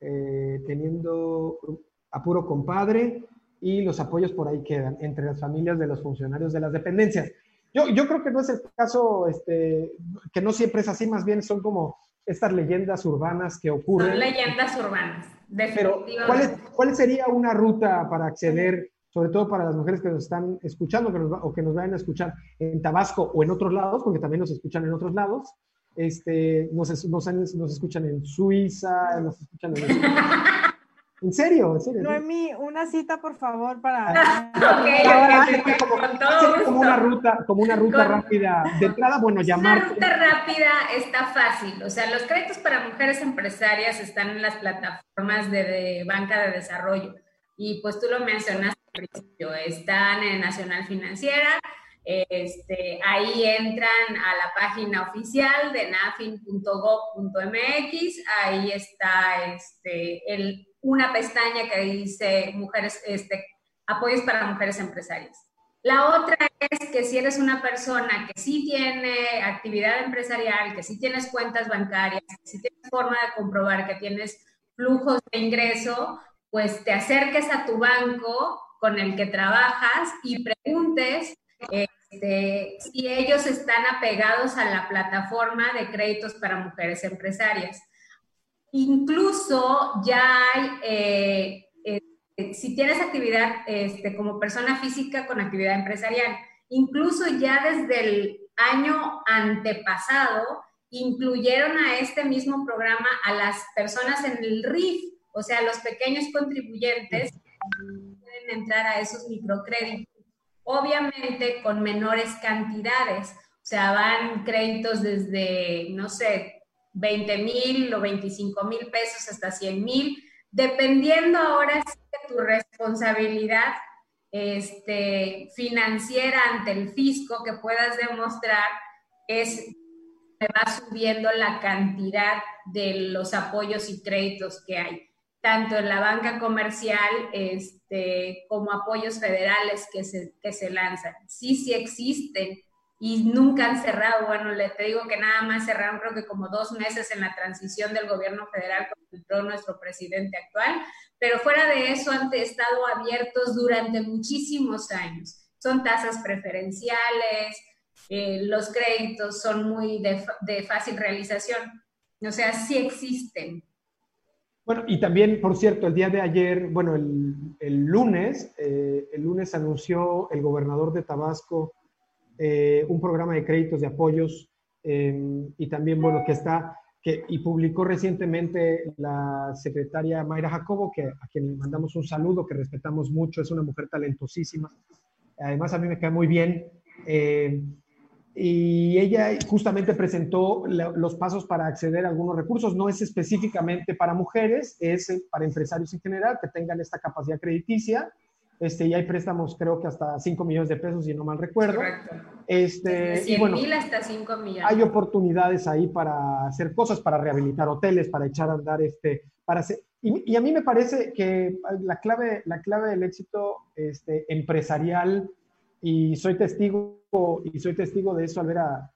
eh, teniendo apuro compadre y los apoyos por ahí quedan entre las familias de los funcionarios de las dependencias. Yo, yo creo que no es el caso, este, que no siempre es así, más bien son como estas leyendas urbanas que ocurren. Son leyendas urbanas, definitivamente. Pero, ¿cuál, ¿cuál sería una ruta para acceder, sobre todo para las mujeres que nos están escuchando que nos, o que nos vayan a escuchar en Tabasco o en otros lados, porque también nos escuchan en otros lados? Este, nos, nos, nos escuchan en Suiza, nos escuchan en... ¿En serio? ¿En serio? Noemí, una cita, por favor, para... como, una ruta, como una ruta rápida. De entrada, bueno, llamar... Una ruta rápida está fácil. O sea, los créditos para mujeres empresarias están en las plataformas de, banca de desarrollo. Y pues tú lo mencionaste principio, están en Nacional Financiera, este, ahí entran a la página oficial de nafin.gov.mx, ahí está este, el una pestaña que dice mujeres, este, apoyos para mujeres empresarias. La otra es que si eres una persona que sí tiene actividad empresarial, que sí tienes cuentas bancarias, que sí tienes forma de comprobar que tienes flujos de ingreso, pues te acerques a tu banco con el que trabajas y preguntes este, si ellos están apegados a la plataforma de créditos para mujeres empresarias. Incluso ya hay, eh, eh, si tienes actividad este, como persona física con actividad empresarial, incluso ya desde el año antepasado, incluyeron a este mismo programa a las personas en el RIF, o sea, los pequeños contribuyentes entrar a esos microcréditos, obviamente con menores cantidades, O sea, van créditos desde, no sé, 20 mil o 25 mil pesos hasta 100 mil, dependiendo ahora de tu responsabilidad este, financiera ante el fisco que puedas demostrar, es va subiendo la cantidad de los apoyos y créditos que hay, tanto en la banca comercial este, como apoyos federales que se, que se lanzan. Sí, sí existen y nunca han cerrado. Bueno, le te digo que nada más cerraron creo que como dos meses en la transición del gobierno federal cuando entró nuestro presidente actual, pero fuera de eso han estado abiertos durante muchísimos años. Son tasas preferenciales, eh, los créditos son muy de, de, fácil realización, o sea, sí existen. Bueno, y también, por cierto, el día de ayer, bueno, el, lunes, eh, el lunes anunció el gobernador de Tabasco, eh, un programa de créditos de apoyos em, y también, bueno, que está, que, y publicó recientemente la secretaria Mayra Jacobo, que, a quien le mandamos un saludo, que respetamos mucho, es una mujer talentosísima. Además, a mí me cae muy bien. Eh, y ella justamente presentó los pasos para acceder a algunos recursos. No es específicamente para mujeres, es para empresarios en general que tengan esta capacidad crediticia este, y hay préstamos, creo que hasta 5 millones de pesos, si no mal recuerdo. Correcto. Este, y bueno, hasta 5 millones. Hay oportunidades ahí para hacer cosas, para rehabilitar hoteles, para echar a andar, este, para hacer, y, a mí me parece que la clave, la clave del éxito este, empresarial, y soy testigo, y soy testigo de eso al ver a,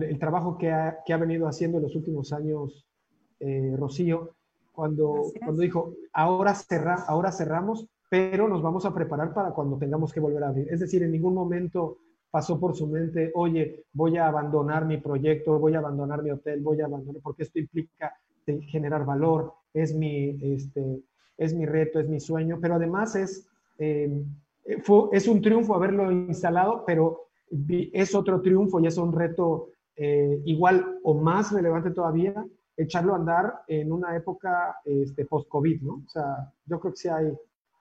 el trabajo que ha, que ha, venido haciendo en los últimos años eh, Rocío, cuando, cuando dijo, ahora, cerra, ahora cerramos, pero nos vamos a preparar para cuando tengamos que volver a abrir. Es decir, en ningún momento pasó por su mente, oye, voy a abandonar mi proyecto, voy a abandonar mi hotel, voy a abandonar, porque esto implica generar valor, es mi, este, es mi reto, es mi sueño, pero además es, em, fue, es un triunfo haberlo instalado, pero es otro triunfo y es un reto eh, igual o más relevante todavía echarlo a andar en una época este, post-COVID, ¿no? O sea, yo creo que sí hay...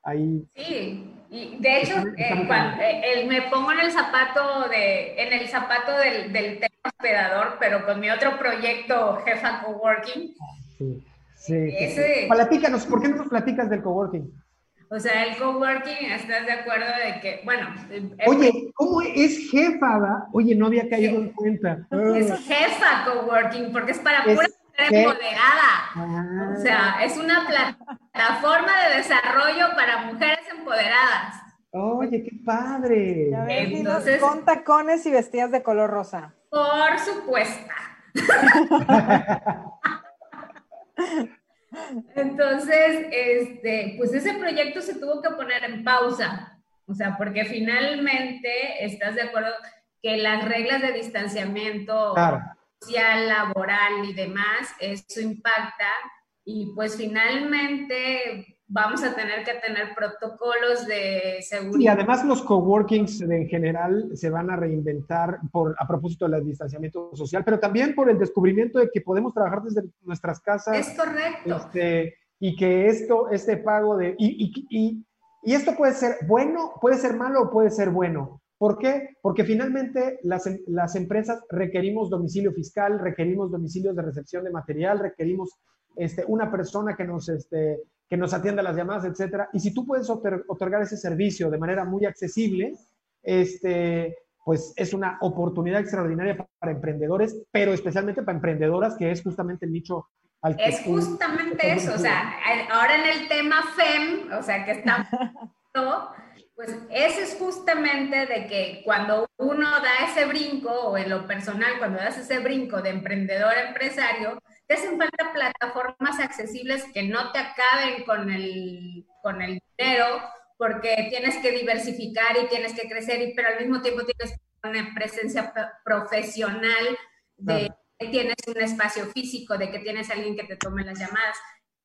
hay sí, y de hecho, eh, cuando, eh, me pongo en el zapato, de, en el zapato del, del tema hospedador, pero con mi otro proyecto, Jefa Coworking. Sí, sí. Ese, platícanos, ¿por qué no nos platicas del coworking? O sea, el coworking, ¿estás de acuerdo de que, bueno... Oye, ¿cómo es jefa, va? Oye, no había caído en cuenta. Es jefa coworking, porque es para pura empoderada. Ah. O sea, es una plataforma de desarrollo para mujeres empoderadas. Oye, qué padre. Entonces, con tacones y vestidas de color rosa. Por supuesto. Entonces, este, pues ese proyecto se tuvo que poner en pausa. O sea, porque finalmente estás de acuerdo que las reglas de distanciamiento social, laboral y demás, eso impacta y pues finalmente vamos a tener que tener protocolos de seguridad. Y además los coworkings en general se van a reinventar por, a propósito del distanciamiento social, pero también por el descubrimiento de que podemos trabajar desde nuestras casas. Es correcto. Este, y que esto, este pago de... Y, y, y, y esto puede ser bueno, puede ser malo o puede ser bueno. ¿Por qué? Porque finalmente las, las, empresas requerimos domicilio fiscal, requerimos domicilios de recepción de material, requerimos este, una persona que nos, este, que nos atienda las llamadas, etcétera. Y si tú puedes otorgar ese servicio de manera muy accesible, este, pues es una oportunidad extraordinaria para emprendedores, pero especialmente para emprendedoras, que es justamente el nicho al que... Es justamente eso, o sea, ahora en el tema FEM, o sea, que está... Pues ese es justamente de que cuando uno da ese brinco, o en lo personal, cuando das ese brinco de emprendedor a empresario, te hacen falta plataformas accesibles que no te acaben con el, con el dinero, porque tienes que diversificar y tienes que crecer, y, pero al mismo tiempo tienes una presencia profesional de que tienes un espacio físico, de que tienes alguien que te tome las llamadas.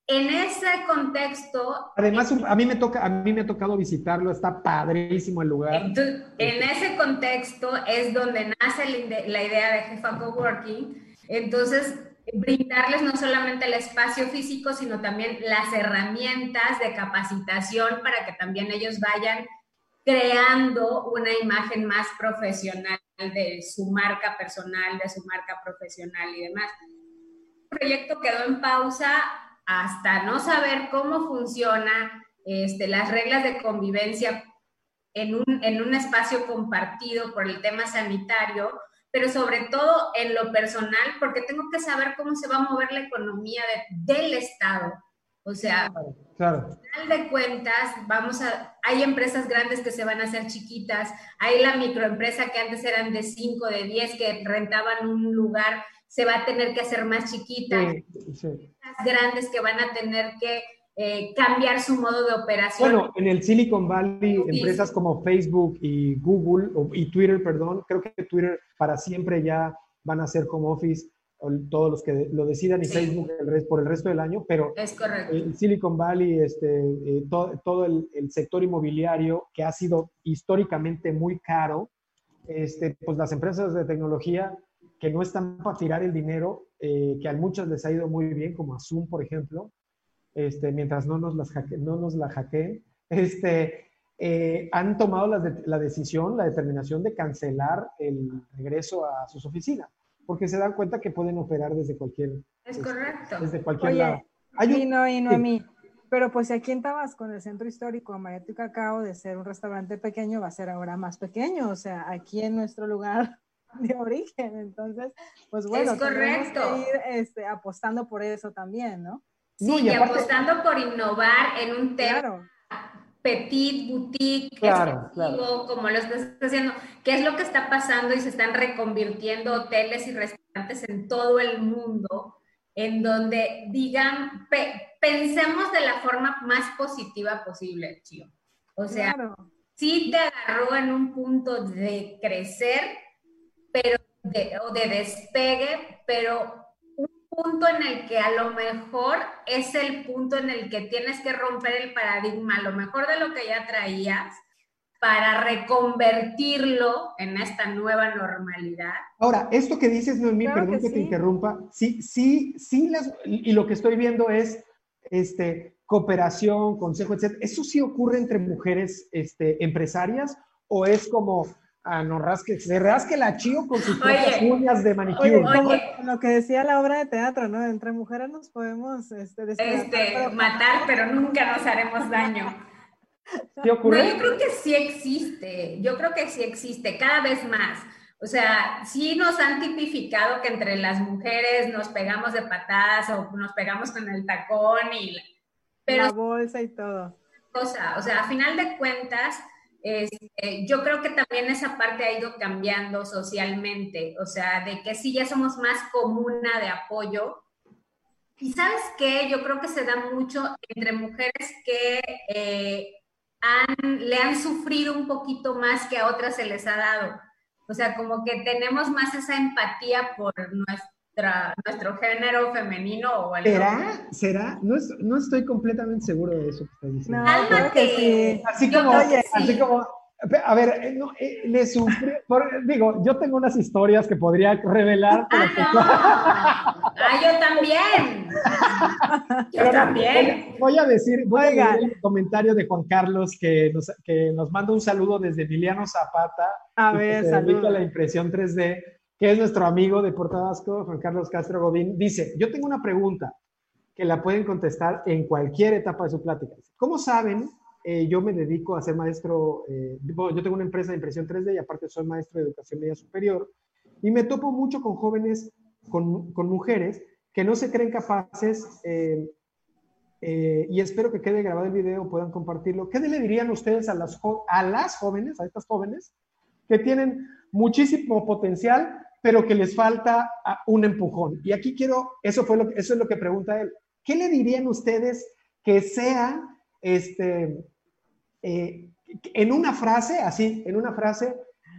En ese contexto... Además, a mí me, toca, a mí me ha tocado visitarlo, está padrísimo el lugar. Entonces, en ese contexto es donde nace la idea de Jefa Coworking. Entonces, brindarles no solamente el espacio físico, sino también las herramientas de capacitación para que también ellos vayan creando una imagen más profesional de su marca personal, de su marca profesional y demás. El proyecto quedó en pausa hasta no saber cómo funciona este, las reglas de convivencia en un, en un espacio compartido por el tema sanitario, pero sobre todo en lo personal, porque tengo que saber cómo se va a mover la economía del Estado. O sea, claro. al final de cuentas, vamos a, hay empresas grandes que se van a hacer chiquitas, hay la microempresa que antes eran de 5, de 10, que rentaban un lugar, se va a tener que hacer más chiquita. Sí, grandes que van a tener que eh, cambiar su modo de operación. Bueno, en el Silicon Valley, empresas como Facebook y Google, y Twitter, perdón, creo que Twitter para siempre ya van a ser como Office, todos los que lo decidan, y Facebook el por el resto del año, pero es el Silicon Valley, este, eh, todo, el, sector inmobiliario que ha sido históricamente muy caro, este, pues las empresas de tecnología que no están para tirar el dinero, eh, que a muchas les ha ido muy bien, como a Zoom, por ejemplo, este, mientras no nos, las no nos la hackeen, este, eh, han tomado la, decisión, la determinación de cancelar el regreso a sus oficinas, porque se dan cuenta que pueden operar desde cualquier, es correcto. Desde cualquier lado. y no, y no a mí. Pero pues aquí en Tabasco, en el centro histórico, Amaretto y Cacao, de ser un restaurante pequeño, va a ser ahora más pequeño, o sea, aquí en nuestro lugar de origen. Entonces, pues bueno, es correcto. Que ir este, apostando por eso también, ¿no? Sí, y, apostando por innovar en un tema petit, boutique, como lo estás haciendo. ¿Qué es lo que está pasando y se están reconvirtiendo hoteles y restaurantes en todo el mundo? En donde digan, pensemos de la forma más positiva posible, Chio. O sea, sí te agarró en un punto de crecer, pero o de despegue, pero punto en el que a lo mejor es el punto en el que tienes que romper el paradigma, a lo mejor de lo que ya traías, para reconvertirlo en esta nueva normalidad. Ahora, esto que dices, Noemí, perdón que, te interrumpa, sí, sí, sí, las, y lo que estoy viendo es este, cooperación, consejo, etc. ¿Eso sí ocurre entre mujeres este, o es como Ah, no rasque, se rasque la chío con sus propias uñas de manicure. Oye, lo que decía la obra de teatro, ¿no? Entre mujeres nos podemos este, este matar, pero nunca nos haremos daño. ¿Sí ocurre? No, yo creo que sí existe, yo creo que sí existe, cada vez más. O sea, sí nos han tipificado que entre las mujeres nos pegamos de patadas o nos pegamos con el tacón y... Pero, la bolsa y todo. Cosa, o sea, a final de cuentas este, yo creo que también esa parte ha ido cambiando socialmente, o sea, de que sí ya somos más comuna de apoyo. Y sabes qué, yo creo que se da mucho entre mujeres que eh, le han sufrido un poquito más que a otras se les ha dado. O sea, como que tenemos más esa empatía por nuestro nuestro género femenino o algo. ¿Será? ¿Será? No, no, estoy completamente seguro de eso que estás diciendo. No, creo que sí. Así como, así como, a ver, eh, no, eh, le sufrí, digo, yo tengo unas historias que podría revelar. Ah, ah, yo también. Yo también. Voy, a decir, voy a decir el comentario de Juan Carlos que nos, que nos manda un saludo desde Emiliano Zapata. A ver, a la impresión 3D que es nuestro amigo de Puerto Vasco, Juan Carlos Castro Godín, dice, yo tengo una pregunta que la pueden contestar en cualquier etapa de su plática. ¿Cómo saben? Eh, yo me dedico a ser maestro, eh, yo tengo una empresa de impresión 3D y aparte soy maestro de educación media superior y me topo mucho con jóvenes, con, con mujeres que no se creen capaces eh, y espero que quede grabado el video, puedan compartirlo. ¿Qué le dirían ustedes a las, a las jóvenes, a estas jóvenes, que tienen muchísimo potencial, pero que les falta ah, un empujón. Y aquí quiero, eso, fue lo, eso es lo que pregunta él. ¿Qué le dirían ustedes que sea, este, eh, en una frase, así, en una frase,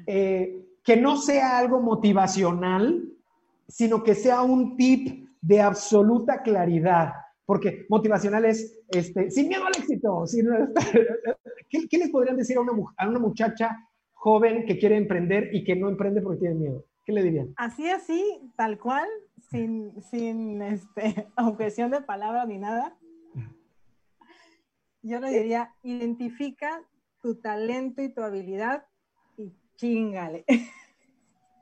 eh, que no sea algo motivacional, sino que sea un tip de absoluta claridad? Porque motivacional es, este, sin miedo al éxito. ¿Qué, ¿Qué, les podrían decir a una, a una muchacha joven que quiere emprender y que no emprende porque tiene miedo? ¿Qué le dirían? Así, así, tal cual, sin, sin este, objeción de palabra ni nada. Yo le diría, identifica tu talento y tu habilidad y chingale.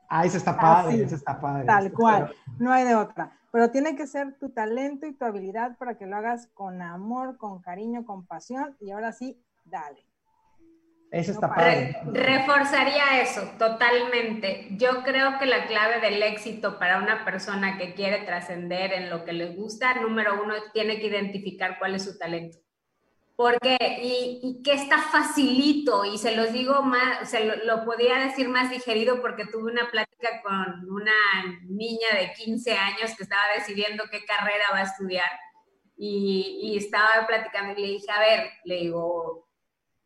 Ah, eso está padre, eso está padre. Tal cual, no hay de otra. Pero tiene que ser tu talento y tu habilidad para que lo hagas con amor, con cariño, con pasión y ahora sí, dale. Eso está padre. reforzaría eso totalmente. Yo creo que la clave del éxito para una persona que quiere trascender en lo que le gusta, número uno, tiene que identificar cuál es su talento porque, y, y, que está facilito, y se los digo más, se lo, podía decir más digerido porque tuve una plática con una niña de 15 años que estaba decidiendo qué carrera va a estudiar, y, y estaba platicando y le dije, a ver, le digo,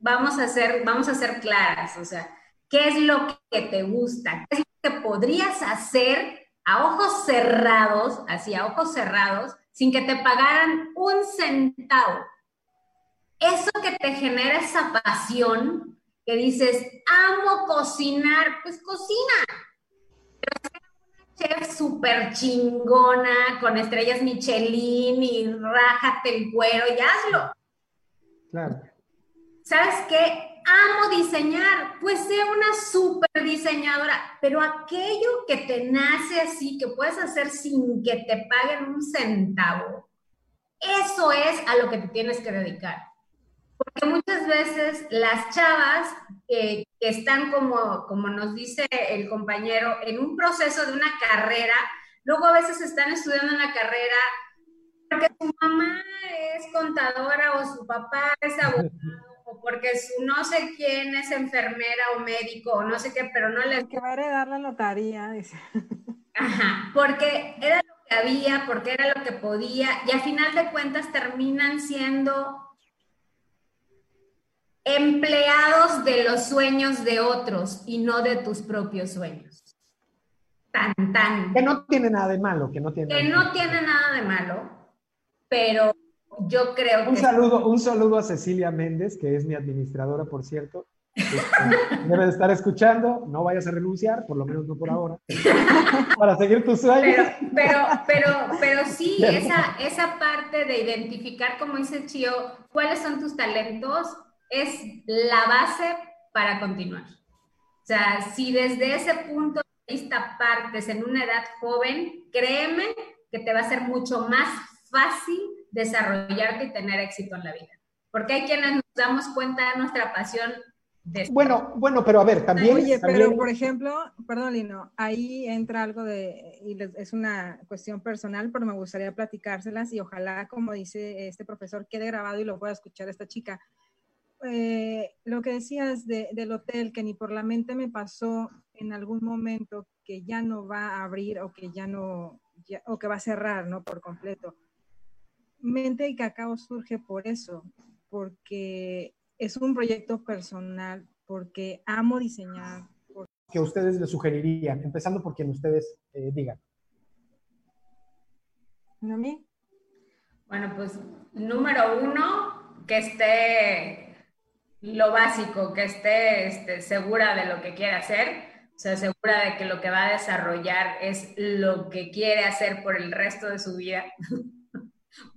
vamos a ser, vamos a ser claras, o sea, ¿qué es lo que te gusta? ¿Qué es lo que podrías hacer a ojos cerrados, así a ojos cerrados, sin que te pagaran un centavo? eso que te genera esa pasión, que dices, amo cocinar, pues cocina. Pero una chef súper chingona, con estrellas Michelin y rájate el cuero y hazlo. Claro. ¿Sabes qué? Amo diseñar, pues sé una súper diseñadora, pero aquello que te nace así, que puedes hacer sin que te paguen un centavo, eso es a lo que te tienes que dedicar. Porque muchas veces las chavas que están como, como nos dice el compañero, en un proceso de una carrera, luego a veces están estudiando una carrera porque su mamá es contadora o su papá es abogado o porque su no sé quién es enfermera o médico o no sé qué, pero no les... Que va a heredar la notaría, dice. Ajá, porque era lo que había, porque era lo que podía y a final de cuentas terminan siendo empleados de los sueños de otros y no de tus propios sueños. Tan, tan. Que no tiene nada de malo, que no tiene. Que no tiene nada de malo, pero yo creo un Saludo, un saludo a Cecilia Méndez, que es mi administradora, por cierto. Este, debe de estar escuchando, no vayas a renunciar, por lo menos no por ahora, para seguir tus sueños. Pero, pero, pero, pero sí, esa, esa parte de identificar, como dice Chio, cuáles son tus talentos es la base para continuar. O sea, si desde ese punto de vista partes en una edad joven, créeme que te va a ser mucho más fácil desarrollarte y tener éxito en la vida. Porque hay quienes nos damos cuenta de nuestra pasión. Bueno, bueno, pero a ver, también... Oye, pero por ejemplo, perdón, Lino, ahí entra algo de, y es una cuestión personal, pero me gustaría platicárselas y ojalá, como dice este profesor, quede grabado y lo pueda escuchar esta chica eh, lo que decías del hotel, que ni por la mente me pasó en algún momento que ya no va a abrir o que ya no, o que va a cerrar, ¿no? Por completo. Mente y Cacao surge por eso, porque es un proyecto personal, porque amo diseñar. Que ustedes le sugerirían, empezando por quien ustedes eh, digan. ¿A mí? Bueno, pues número uno, que esté lo básico, que esté este, segura de lo que quiere hacer, o sea, segura de que lo que va a desarrollar es lo que quiere hacer por el resto de su vida,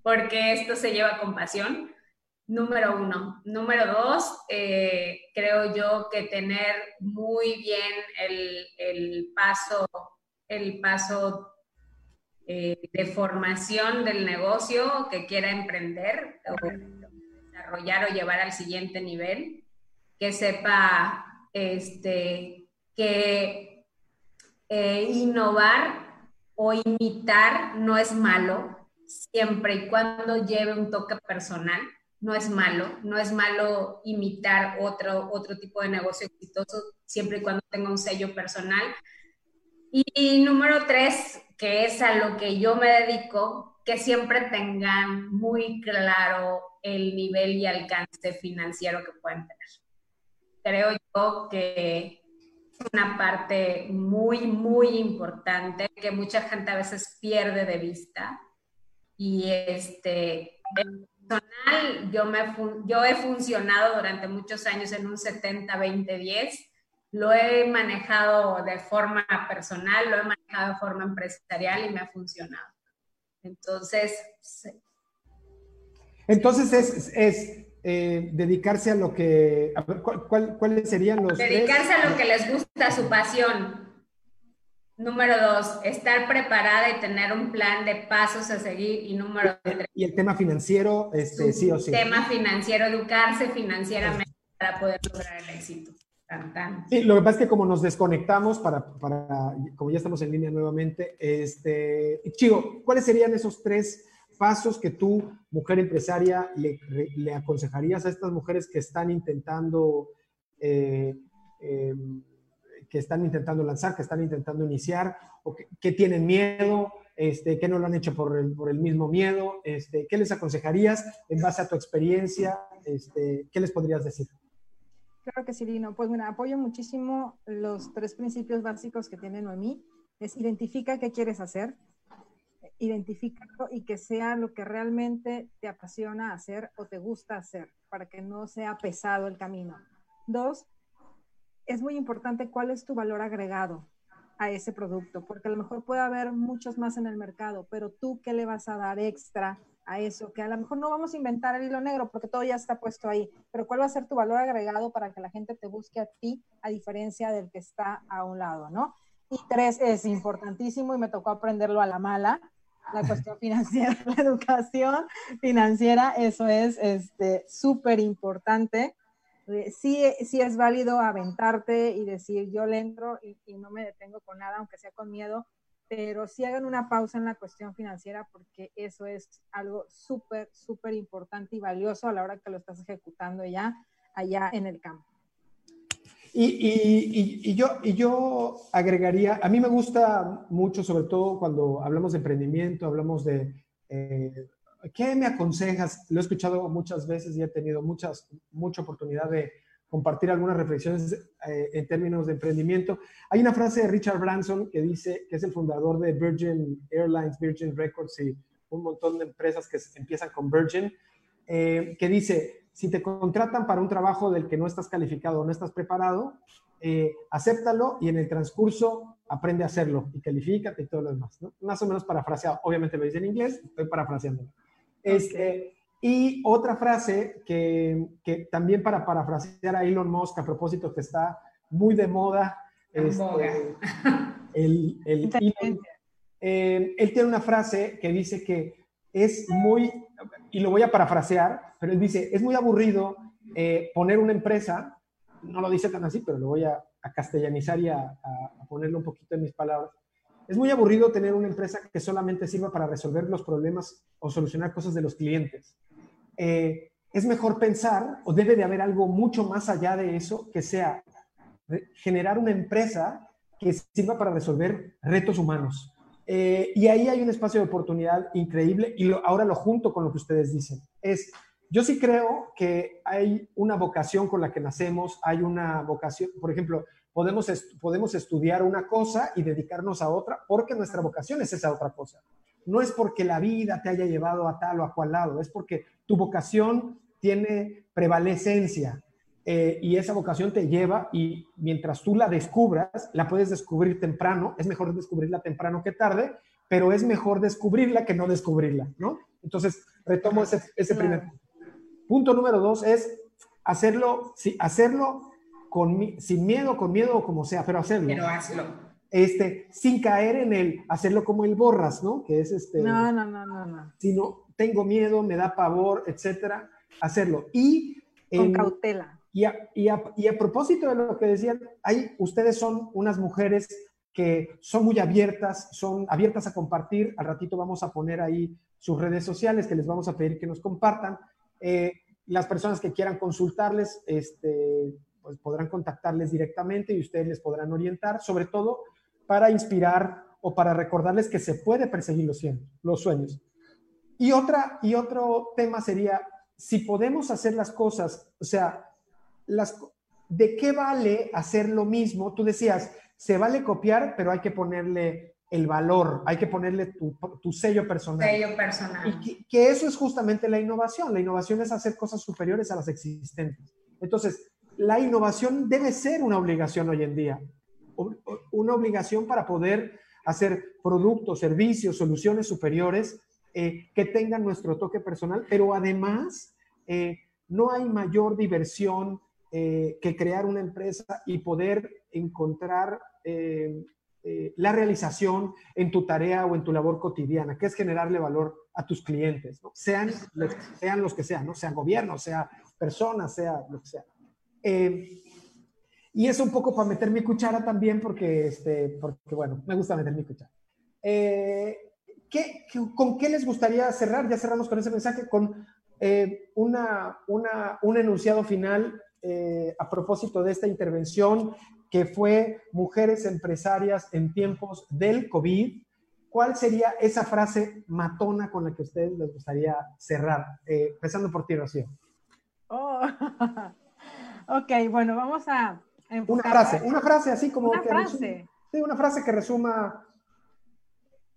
porque esto se lleva con pasión. Número uno. Número dos, eh, creo yo que tener muy bien el, paso, el paso eh, de formación del negocio que quiera emprender desarrollar o llevar al siguiente nivel, que sepa este, que eh, innovar o imitar no es malo, siempre y cuando lleve un toque personal, no es malo, no es malo imitar otro, otro tipo de negocio exitoso, siempre y cuando tenga un sello personal. Y número tres, que es a lo que yo me dedico, que siempre tengan muy claro el nivel y alcance financiero que pueden tener. Creo yo que una parte muy, muy importante que mucha gente a veces pierde de vista. Y este, personal, yo, me, yo he funcionado durante muchos años en un 70-20-10. Lo he manejado de forma personal, lo he manejado de forma empresarial y me ha funcionado. Entonces, entonces es, es eh, dedicarse a lo que, ¿cuáles serían los... Dedicarse a lo que les gusta, su pasión. Número dos, estar preparada y tener un plan de pasos a seguir. Y número tres. Y el tema financiero, este, sí o sí. Tema financiero, educarse financieramente para poder lograr el éxito. Sí, lo que pasa es que como nos desconectamos para, para, como ya estamos en línea nuevamente, este, Chigo, ¿cuáles serían esos tres pasos que tú, mujer empresaria, le, le aconsejarías a estas mujeres que están intentando, eh, em, que están intentando lanzar, que están intentando iniciar, o que, tienen miedo, este, que no lo han hecho por el, por el mismo miedo? Este, ¿Qué les aconsejarías en base a tu experiencia? Este, ¿Qué les podrías decir? Claro que sí, Lino. Pues mira, apoyo muchísimo los tres principios básicos que tiene Noemí. Es identifica qué quieres hacer, identifícalo y que sea lo que realmente te apasiona hacer o te gusta hacer, para que no sea pesado el camino. Dos, es muy importante cuál es tu valor agregado a ese producto, porque a lo mejor puede haber muchos más en el mercado, pero tú qué le vas a dar extra a eso, que a lo mejor no vamos a inventar el hilo negro porque todo ya está puesto ahí, pero cuál va a ser tu valor agregado para que la gente te busque a ti a diferencia del que está a un lado, ¿no? Y tres, es importantísimo y me tocó aprenderlo a la mala, la cuestión financiera, la educación financiera, eso es súper este, importante. Eh, sí, sí es válido aventarte y decir, yo le entro y, y no me detengo con nada, aunque sea con miedo, pero sí hagan una pausa en la cuestión financiera porque eso es algo súper, súper importante y valioso a la hora que lo estás ejecutando ya allá en el campo. Y, y, y, yo, y yo agregaría, a mí me gusta mucho, sobre todo cuando hablamos de emprendimiento, hablamos de, eh, ¿qué me aconsejas? Lo he escuchado muchas veces y he tenido muchas, mucha oportunidad de, compartir algunas reflexiones eh, en términos de emprendimiento. Hay una frase de Richard Branson que dice, que es el fundador de Virgin Airlines, Virgin Records y un montón de empresas que empiezan con Virgin, eh, que dice, si te contratan para un trabajo del que no estás calificado o no estás preparado, eh, acéptalo y en el transcurso aprende a hacerlo y califícate y todo lo demás. Más o menos parafraseado. Obviamente lo dice en inglés, estoy parafraseando. Este, y otra frase que, que, también para parafrasear a Elon Musk a propósito que está muy de moda, este, el, el eh, él tiene una frase que dice que es muy, y lo voy a parafrasear, pero él dice, es muy aburrido eh, poner una empresa, no lo dice tan así, pero lo voy a, a castellanizar y a, a, ponerlo un poquito en mis palabras. Es muy aburrido tener una empresa que solamente sirva para resolver los problemas o solucionar cosas de los clientes. Eh, es mejor pensar, o debe de haber algo mucho más allá de eso, que sea generar una empresa que sirva para resolver retos humanos. Eh, y ahí hay un espacio de oportunidad increíble y ahora lo junto con lo que ustedes dicen. Es, yo sí creo que hay una vocación con la que nacemos, hay una vocación, por ejemplo, podemos, podemos estudiar una cosa y dedicarnos a otra porque nuestra vocación es esa otra cosa no es porque la vida te haya llevado a tal o a cual lado, es porque tu vocación tiene prevalecencia eh, y esa vocación te lleva y mientras tú la descubras, la puedes descubrir temprano, es mejor descubrirla temprano que tarde, pero es mejor descubrirla que no descubrirla, ¿no? Entonces, retomo ese, ese primer punto. Punto número dos es hacerlo, sí, hacerlo con, sin miedo, con miedo o como sea, pero hacerlo. Pero hazlo este, sin caer en el hacerlo como el borras, ¿no? Que es este. No, no, no, no, no. Sino tengo miedo, me da pavor, etcétera, hacerlo. Y. Con cautela. Y a, y, a, y a, propósito de lo que decían, hay, ustedes son unas mujeres que son muy abiertas, son abiertas a compartir. Al ratito vamos a poner ahí sus redes sociales que les vamos a pedir que nos compartan. Eh, las personas que quieran consultarles, este, pues podrán contactarles directamente y ustedes les podrán orientar, sobre todo para inspirar o para recordarles que se puede perseguir los, los sueños. Y, otra, y otro tema sería, si podemos hacer las cosas, o sea, las, ¿de qué vale hacer lo mismo? Tú decías, se vale copiar, pero hay que ponerle el valor, hay que ponerle tu, tu sello personal. Sello personal. Y que, que, eso es justamente la innovación. La innovación es hacer cosas superiores a las existentes. Entonces, la innovación debe ser una obligación hoy en día. Una obligación para poder hacer productos, servicios, soluciones superiores eh, que tengan nuestro toque personal, pero además eh, no hay mayor diversión eh, que crear una empresa y poder encontrar la realización en tu tarea o en tu labor cotidiana, que es generarle valor a tus clientes, sean, los, que sean, sean gobiernos, sea personas, sea lo que sea. Y es un poco para meter mi cuchara también, porque, este, porque bueno, me gusta meter mi cuchara. ¿qué, con qué les gustaría cerrar? Ya cerramos con ese mensaje, con una, una, un enunciado final eh, a propósito de esta intervención que fue Mujeres Empresarias en tiempos del COVID. ¿Cuál sería esa frase matona con la que a ustedes les gustaría cerrar? Eh, empezando por ti, Rocío. Oh. ok, bueno, vamos a... Una frase, una frase así como... Una frase. sí, una frase que resuma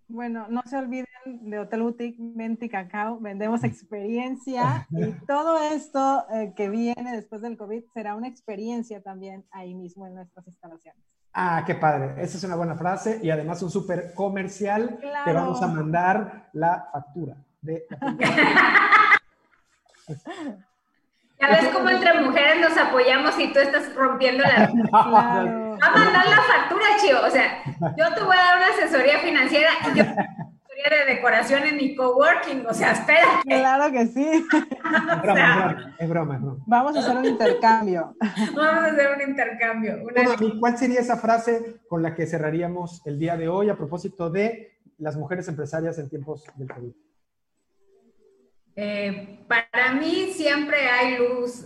bueno, no se olviden de Hotel Boutique Menti Cacao, vendemos experiencia y todo esto eh, que viene después del COVID será una experiencia también ahí mismo en nuestras instalaciones. Ah, qué padre. Esa es una buena frase y además un súper comercial. Te vamos a mandar la factura de Ya ves cómo entre mujeres nos apoyamos y tú estás rompiendo la... Va a mandar la factura, Chio. O sea, yo te voy a dar una asesoría financiera y yo asesoría de decoración en mi coworking. O sea, espera. Claro que sí. Es broma, es broma, es broma. Vamos a hacer un intercambio. Vamos a hacer un intercambio. ¿Cuál sería esa frase con la que cerraríamos el día de hoy a propósito de las mujeres empresarias en tiempos del COVID? Eh, para mí siempre hay luz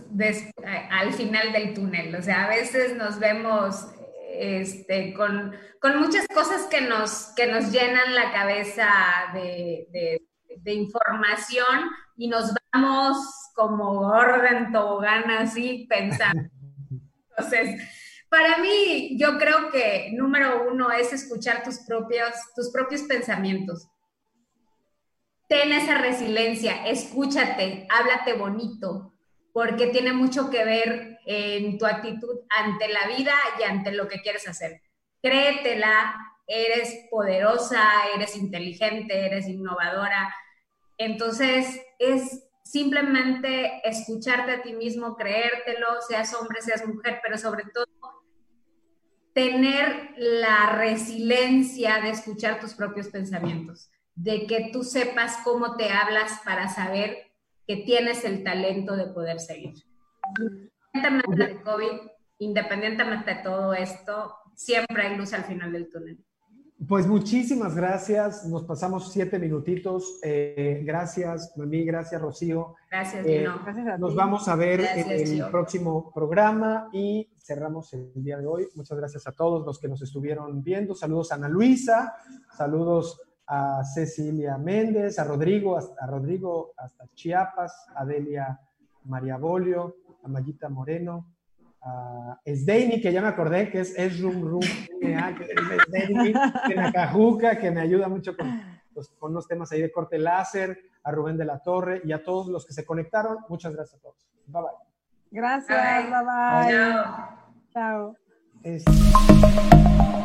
al final del túnel, o sea, a veces nos vemos este, con, muchas cosas que nos, que nos llenan la cabeza de, información y nos vamos como orden tobogán así pensando. Entonces, para mí, yo creo que número uno es escuchar tus propios, tus propios pensamientos ten esa resiliencia, escúchate, háblate bonito, porque tiene mucho que ver en tu actitud ante la vida y ante lo que quieres hacer. Créetela, eres poderosa, eres inteligente, eres innovadora. Entonces, es simplemente escucharte a ti mismo, creértelo, seas hombre, seas mujer, pero sobre todo tener la resiliencia de escuchar tus propios pensamientos de que tú sepas cómo te hablas para saber que tienes el talento de poder seguir. Independientemente de COVID, independientemente de todo esto, siempre hay luz al final del túnel. Pues muchísimas gracias. Nos pasamos siete minutitos. Eh, gracias, Mami. Gracias, Rocío. Gracias, eh, gracias Nos vamos a ver en el próximo programa y cerramos el día de hoy. Muchas gracias a todos los que nos estuvieron viendo. Saludos a Ana Luisa. Saludos a Cecilia Méndez, a Rodrigo, a Rodrigo hasta Chiapas, a Delia María Bolio, a Mayita Moreno, a Esdeini, que ya me acordé que es Esrum Rum, que Nacajuca, que me ayuda mucho con los, con los temas ahí de corte láser, a Rubén de la Torre y a todos los que se conectaron. Muchas gracias a todos. Bye bye. Gracias, bye bye. Chao. Chao.